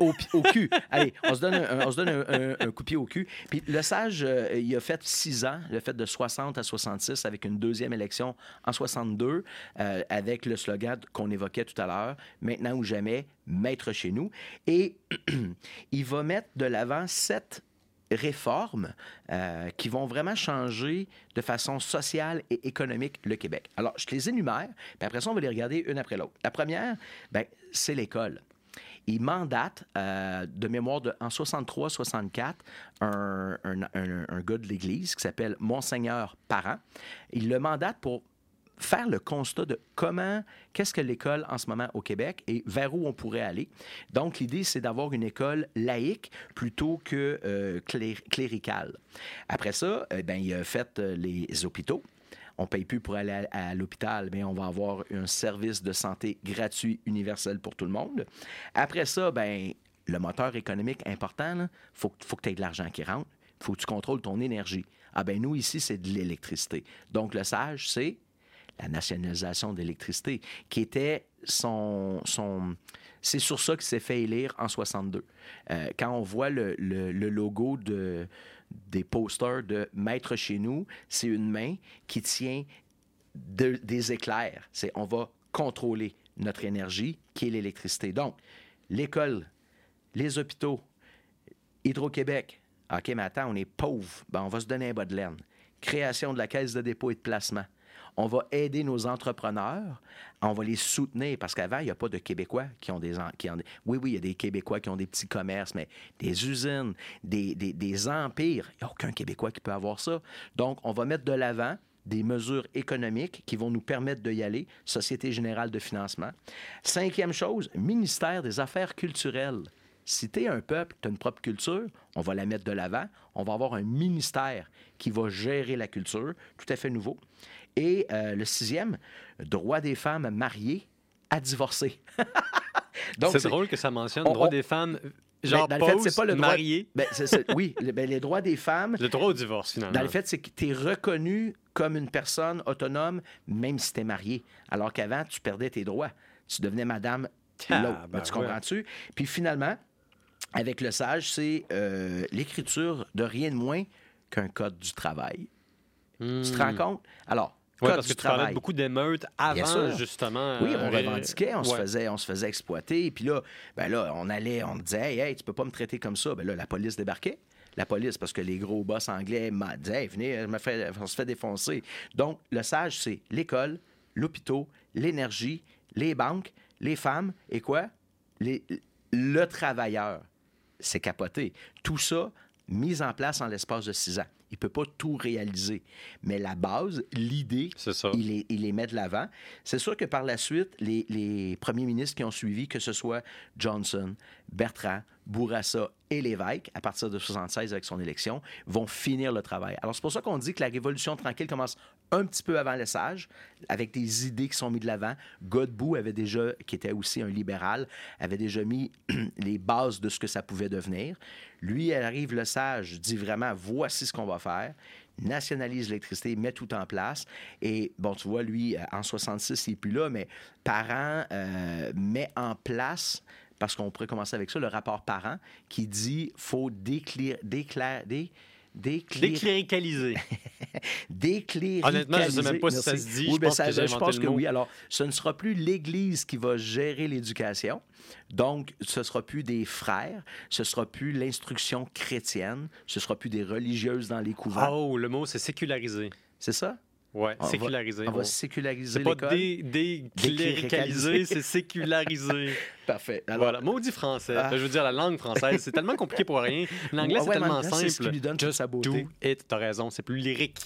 Au, au cul. Allez, on se donne un, on se donne un, un- un coup de pied au cul. Puis le sage, euh, il a fait six ans, il a fait de 60 à 66 avec une deuxième élection en 62, euh, avec le slogan qu'on évoquait tout à l'heure, maintenant ou jamais, maître chez nous. Et il va mettre de l'avant sept réformes euh, qui vont vraiment changer de façon sociale et économique le Québec. Alors, je te les énumère, puis après ça, on va les regarder une après l'autre. La première, ben, c'est l'école. Il mandate, euh, de mémoire de, en 63-64, un, un, un- un gars de l'Église qui s'appelle Monseigneur Parent. Il le mandate pour faire le constat de comment, qu'est-ce que l'école en ce moment au Québec et vers où on pourrait aller. Donc, l'idée, c'est d'avoir une école laïque plutôt que euh, clér- cléricale. Après ça, eh ben, il a fait euh, les hôpitaux. On ne paye plus pour aller à, à l'hôpital, mais on va avoir un service de santé gratuit, universel pour tout le monde. Après ça, ben, le moteur économique important, il faut, faut que tu aies de l'argent qui rentre. Il faut que tu contrôles ton énergie. Ah ben nous, ici, c'est de l'électricité. Donc, le sage, c'est la nationalisation de l'électricité, qui était son... son c'est sur ça qu'il s'est fait élire en 62. Euh, quand on voit le, le- logo de, des posters de Maître chez nous, c'est une main qui tient de- des éclairs. C'est on va contrôler notre énergie, qui est l'électricité. Donc, l'école, les hôpitaux, Hydro-Québec. OK, mais attends, on est pauvre. Ben, on va se donner un bas de laine. Création de la caisse de dépôt et de placement. On va aider nos entrepreneurs, on va les soutenir parce qu'avant, il n'y a pas de Québécois qui ont des, qui ont Oui, oui, il y a des Québécois qui ont des petits commerces, mais des usines, des, des- des empires, il n'y a aucun Québécois qui peut avoir ça. Donc, on va mettre de l'avant des mesures économiques qui vont nous permettre d'y aller, Société générale de financement. Cinquième chose, ministère des Affaires culturelles. Si tu es un peuple, tu as une propre culture, on va la mettre de l'avant. On va avoir un ministère qui va gérer la culture, tout à fait nouveau. Et euh, le sixième, droit des femmes mariées à divorcer. C'est drôle que ça mentionne on- droit on- des femmes, Ben, genre dans le fait, c'est pas le droit-. Ben, oui, ben, les droits des femmes, Le droit au divorce, finalement. dans le fait, c'est que tu es reconnu comme une personne autonome, même si tu es marié. Alors qu'avant, tu perdais tes droits. Tu devenais madame Ah, tu ouais. comprends-tu? Puis finalement, avec le sage, c'est euh, l'écriture de rien de moins qu'un code du travail. Hmm. Tu te rends compte? Alors, Code parce du que tu parlais travail. de beaucoup d'émeutes avant, justement. Oui, euh, on ré- revendiquait, on, se faisait, on se faisait exploiter. Puis là, ben là, on allait, on disait, hey, hey, tu peux pas me traiter comme ça. Ben là, la police débarquait. La police, parce que les gros boss anglais m'a dit, hey, venez, me on se fait défoncer. Donc, le sage, c'est l'école, l'hôpital, l'énergie, les banques, les femmes et quoi? Les- le travailleur. C'est capoté. Tout ça mis en place en l'espace de six ans. Il ne peut pas tout réaliser. Mais la base, l'idée, il les, il les met de l'avant. C'est sûr que par la suite, les, les premiers ministres qui ont suivi, que ce soit Johnson, Bertrand, Bourassa et Lévesque, à partir de 76 avec son élection, vont finir le travail. Alors, c'est pour ça qu'on dit que la révolution tranquille commence un petit peu avant le sage, avec des idées qui sont mises de l'avant. Godbout avait déjà, qui était aussi un libéral, avait déjà mis les bases de ce que ça pouvait devenir. Lui, arrive le sage, dit vraiment, voici ce qu'on va faire nationalise l'électricité, met tout en place. Et bon, tu vois, lui, euh, en 66, il n'est plus là, mais Parent euh, met en place parce qu'on pourrait commencer avec ça, le rapport parent qui dit faut déclarer, déclarer Décléricaliser. Décléricaliser. Honnêtement, je ne sais même pas si ça se dit. je pense que, je pense que oui. Alors, ce ne sera plus l'Église qui va gérer l'éducation. Donc, ce ne sera plus des frères, ce ne sera plus l'instruction chrétienne, ce ne sera plus des religieuses dans les couvents. Oh, le mot, c'est séculariser. C'est ça? Oui, séculariser. on va séculariser l'école. C'est pas décléricaliser, c'est séculariser. Parfait. Alors, voilà, maudit français. Ah. Je veux dire, la langue française, c'est tellement compliqué pour rien. L'anglais, c'est tellement simple. C'est ce qui lui donne toute sa beauté. Et tu as raison, c'est plus lyrique.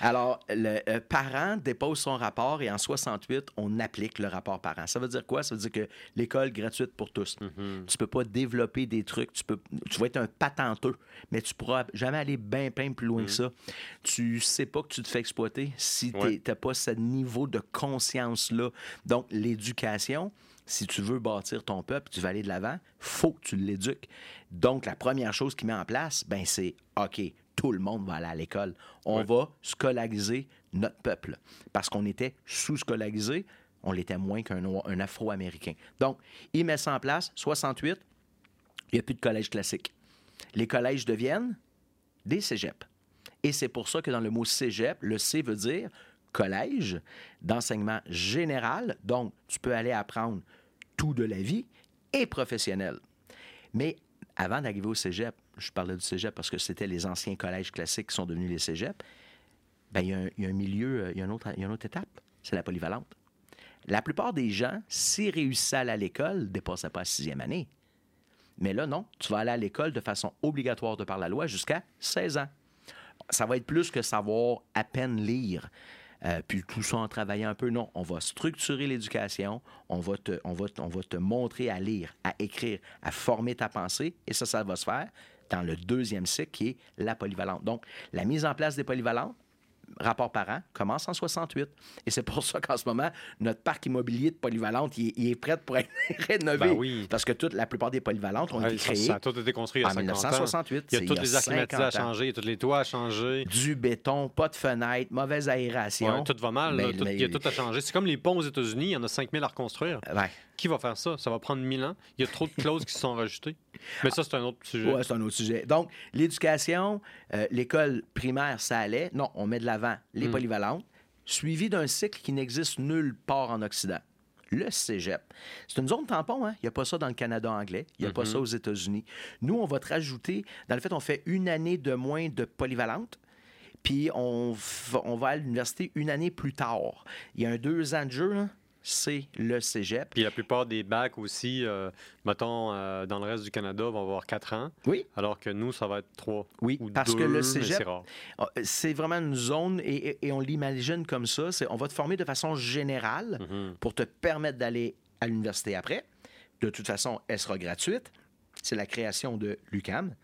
Alors, le euh, parent dépose son rapport et en 68, on applique le rapport parent. Ça veut dire quoi? Ça veut dire que l'école gratuite pour tous. Mm-hmm. Tu peux pas développer des trucs. Tu, peux, tu vas être un patenteux, mais tu pourras jamais aller bien, bien plus loin que Mm-hmm. ça. Tu sais pas que tu te fais exploiter si tu n'as pas ce niveau de conscience-là. Donc, l'éducation, si tu veux bâtir ton peuple, tu vas aller de l'avant, faut que tu l'éduques. Donc, la première chose qu'il met en place, ben, c'est OK, tout le monde va aller à l'école. On Ouais. va scolariser notre peuple. Parce qu'on était sous-scolarisé, on l'était moins qu'un un Afro-Américain. Donc, il met ça en place. 68, il n'y a plus de collège classique. Les collèges deviennent des cégeps. Et c'est pour ça que dans le mot cégep, le C veut dire collège d'enseignement général. Donc, tu peux aller apprendre tout de la vie et professionnel. Mais avant d'arriver au cégep, je parlais du cégep parce que c'était les anciens collèges classiques qui sont devenus les cégeps, ben, il, y a un, milieu, euh, il y a, un autre, il y a une autre étape, c'est la polyvalente. La plupart des gens, s'ils réussissaient à aller à l'école, ne dépassaient pas la sixième année. Mais là, non, tu vas aller à l'école de façon obligatoire de par la loi jusqu'à 16 ans. Ça va être plus que savoir à peine lire. Euh, puis tout ça en travaillant un peu. Non, on va structurer l'éducation, on, va te, on, va, on va te montrer à lire, à écrire, à former ta pensée, et ça, ça va se faire dans le deuxième cycle qui est la polyvalente. Donc, la mise en place des polyvalentes, rapport parent, commence en 68. Et c'est pour ça qu'en ce moment, notre parc immobilier de polyvalente, il, est- il est prêt pour être rénové. Ben oui. Parce que toute, la plupart des polyvalentes ont Ouais, été créées ça a tout été construit en 50 ans. 1968. Il y a toutes les arcs climatisés à 50 ans. changer, il y a tous les toits à changer. Du béton, pas de fenêtre, mauvaise aération. Ouais, tout va mal, là, Mais- tout- il y a tout à changer. C'est comme les ponts aux États-Unis, il y en a 5000 à reconstruire. Ouais. Qui va faire ça? Ça va prendre 1000 ans? Il y a trop de clauses qui se sont rajoutées? Mais ça, c'est un autre sujet. Ouais, c'est un autre sujet. Donc, l'éducation, euh, l'école primaire, ça allait. Non, on met de l'avant les Mm. polyvalentes, suivi d'un cycle qui n'existe nulle part en Occident. Le cégep. C'est une zone tampon, hein? Il n'y a pas ça dans le Canada anglais. Il n'y a pas Mm-hmm. ça aux États-Unis. Nous, on va te rajouter. Dans le fait, on fait une année de moins de polyvalente. Puis on, va à l'université une année plus tard. Il y a un deux ans de jeu, là, c'est le cégep. Puis la plupart des bacs aussi, euh, mettons, euh, dans le reste du Canada, vont avoir 4 ans, Oui, alors que nous, ça va être 3 Oui, ou parce que le cégep- c'est. Ah, C'est vraiment une zone, et, et- et on l'imagine comme ça, on va te former de façon générale Mhm. pour te permettre d'aller à l'université après. De toute façon, elle sera gratuite. C'est la création de l'UCAM,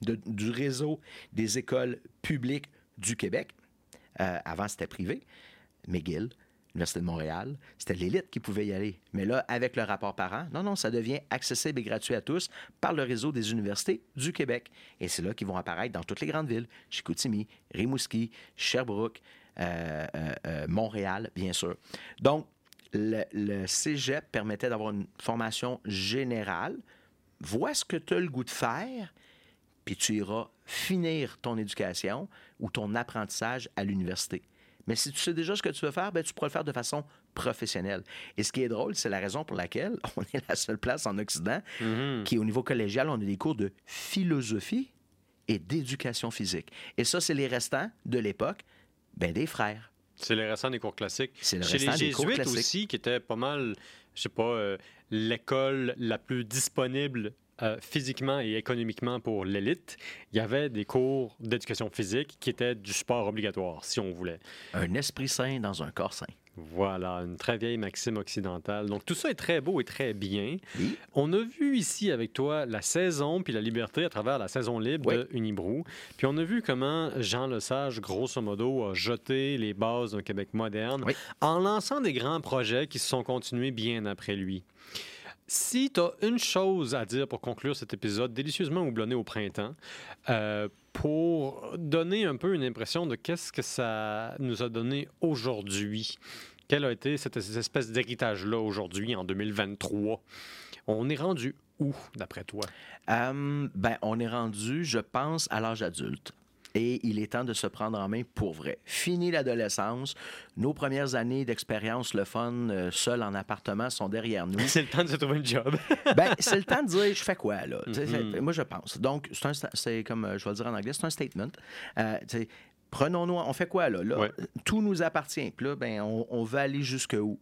du réseau des écoles publiques du Québec. Euh, avant, c'était privé. McGill, l'Université de Montréal, c'était l'élite qui pouvait y aller. Mais là, avec le rapport parent, non, non, ça devient accessible et gratuit à tous par le réseau des universités du Québec. Et c'est là qu'ils vont apparaître dans toutes les grandes villes, Chicoutimi, Rimouski, Sherbrooke, euh, euh, euh, Montréal, bien sûr. Donc, le, le cégep permettait d'avoir une formation générale. Vois ce que tu as le goût de faire, puis tu iras finir ton éducation ou ton apprentissage à l'université. Mais si tu sais déjà ce que tu veux faire, ben, tu pourras le faire de façon professionnelle. Et ce qui est drôle, c'est la raison pour laquelle on est la seule place en Occident Mhm. qui, au niveau collégial, on a des cours de philosophie et d'éducation physique. Et ça, c'est les restants de l'époque ben, des frères. C'est le restant des cours classiques. C'est le Chez les restant des cours Jésuites aussi, qui était pas mal, je sais pas, euh, l'école la plus disponible euh, physiquement et économiquement pour l'élite, il y avait des cours d'éducation physique qui étaient du sport obligatoire, si on voulait. Un esprit sain dans un corps sain. Voilà, une très vieille maxime occidentale. Donc tout ça est très beau et très bien. Oui. On a vu ici avec toi la saison puis la liberté à travers la saison libre Oui. de Unibrou. Puis on a vu comment Jean Lesage, grosso modo, a jeté les bases d'un Québec moderne Oui. en lançant des grands projets qui se sont continués bien après lui. Si tu as une chose à dire pour conclure cet épisode délicieusement houblonné au printemps, euh, pour donner un peu une impression de qu'est-ce que ça nous a donné aujourd'hui, quel a été cette, cette espèce d'héritage-là aujourd'hui, en 2023, on est rendu où, d'après toi? Euh, ben, on est rendu, je pense, à l'âge adulte. Et il est temps de se prendre en main pour vrai. Fini l'adolescence. Nos premières années d'expérience, le fun, euh, seul en appartement, sont derrière nous. C'est le temps de se trouver un job. ben, c'est le temps de dire, je fais quoi, là? Mhm. Moi, je pense. Donc, c'est comme, euh, je vais le dire en anglais, c'est un statement. Euh, Prenons-nous, on fait quoi, là? là Ouais. Tout nous appartient. Puis là, ben, on, on veut aller jusque où?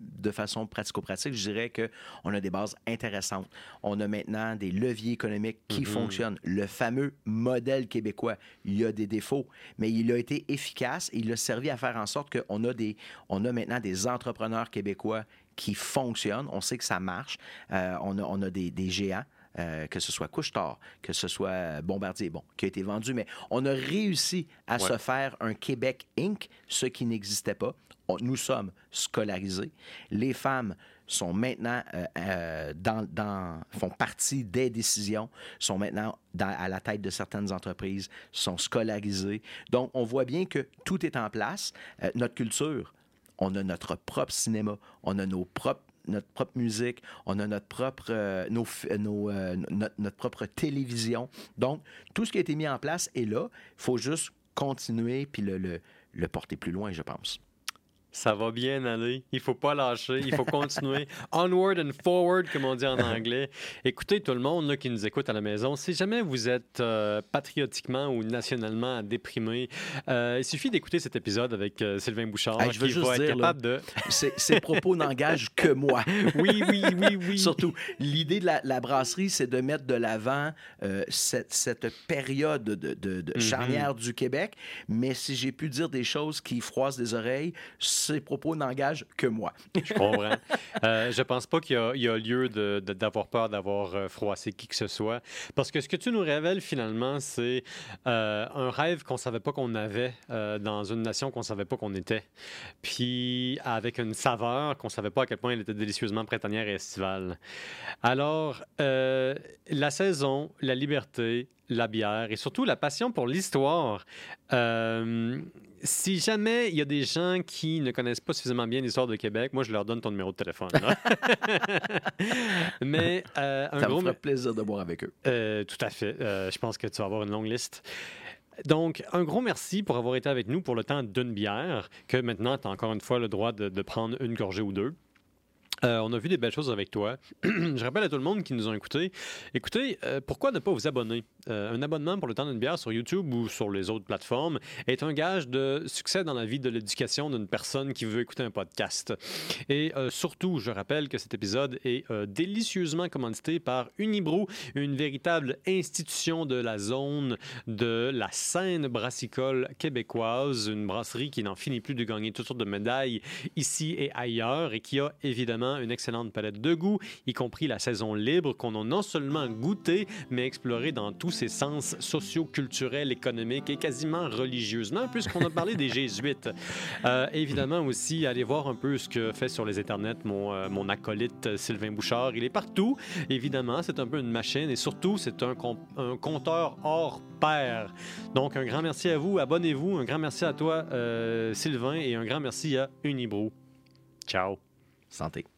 De façon pratico-pratique, je dirais qu'on a des bases intéressantes. On a maintenant des leviers économiques qui Mhm. fonctionnent. Le fameux modèle québécois, il y a des défauts, mais il a été efficace et il a servi à faire en sorte qu'on a, des, on a maintenant des entrepreneurs québécois qui fonctionnent. On sait que ça marche. Euh, on, a, on a des, des géants. Euh, que ce soit Couche-Tard, que ce soit Bombardier, bon, qui a été vendu, mais on a réussi à Ouais. se faire un Québec Inc., ce qui n'existait pas. On- nous sommes scolarisés. Les femmes sont maintenant euh, euh, dans, dans- font partie des décisions, sont maintenant dans- à la tête de certaines entreprises, sont scolarisées. Donc, on voit bien que tout est en place. Euh, notre culture, on a notre propre cinéma, on a nos propres notre propre musique, on a notre propre, euh, nos, nos, euh, notre propre télévision. Donc, tout ce qui a été mis en place est là. Il faut juste continuer puis le, le, le porter plus loin, je pense. Ça va bien aller. Il faut pas lâcher. Il faut continuer. Onward and forward, comme on dit en anglais. Écoutez, tout le monde là, qui nous écoute à la maison, si jamais vous êtes euh, patriotiquement ou nationalement déprimé, euh, il suffit d'écouter cet épisode avec euh, Sylvain Bouchard Hey, je veux qui juste va être là, capable de... Ces, ces propos n'engagent que moi. Oui, oui, oui, oui. Surtout, l'idée de la, la brasserie, c'est de mettre de l'avant cette, cette période de, de- de Mhm. charnière du Québec. Mais si j'ai pu dire des choses qui froissent des oreilles, ces propos n'engagent que moi. Je comprends. Euh, je pense pas qu'il y, y a lieu d'avoir peur d'avoir euh, froissé qui que ce soit. Parce que ce que tu nous révèles finalement, c'est euh, un rêve qu'on savait pas qu'on avait euh, dans une nation qu'on savait pas qu'on était. Puis avec une saveur qu'on savait pas à quel point elle était délicieusement printanière et estivale. Alors, la saison, la liberté, la bière et surtout la passion pour l'histoire. Euh, si jamais il y a des gens qui ne connaissent pas suffisamment bien l'histoire de Québec, moi, je leur donne ton numéro de téléphone. là. Mais euh, un Ça me ferait plaisir de boire avec eux. Euh, tout à fait. Je pense que tu vas avoir une longue liste. Donc, un gros merci pour avoir été avec nous pour le temps d'une bière, que maintenant, tu as encore une fois le droit de, de prendre une gorgée ou deux. Euh, on a vu des belles choses avec toi. Je rappelle à tout le monde qui nous ont écoutés, écoutez, euh, pourquoi ne pas vous abonner? Euh, un abonnement pour le temps d'une bière sur YouTube ou sur les autres plateformes est un gage de succès dans la vie de l'éducation d'une personne qui veut écouter un podcast. Et surtout, je rappelle que cet épisode est délicieusement commandité par Unibrou, une véritable institution de la zone de la scène brassicole québécoise, une brasserie qui n'en finit plus de gagner toutes sortes de médailles ici et ailleurs et qui a évidemment une excellente palette de goût, y compris la saison libre qu'on a non seulement goûté, mais exploré dans tous ses sens sociaux, culturels, économiques et quasiment religieusement, puisqu'on a parlé des jésuites. Euh, évidemment aussi, allez voir un peu ce que fait sur les internets mon, euh, mon acolyte euh, Sylvain Bouchard. Il est partout, évidemment, c'est un peu une machine et surtout, c'est un, com- un compteur hors pair. Donc, un grand merci à vous, abonnez-vous, un grand merci à toi, euh, Sylvain, et un grand merci à Unibrou. Ciao. Santé.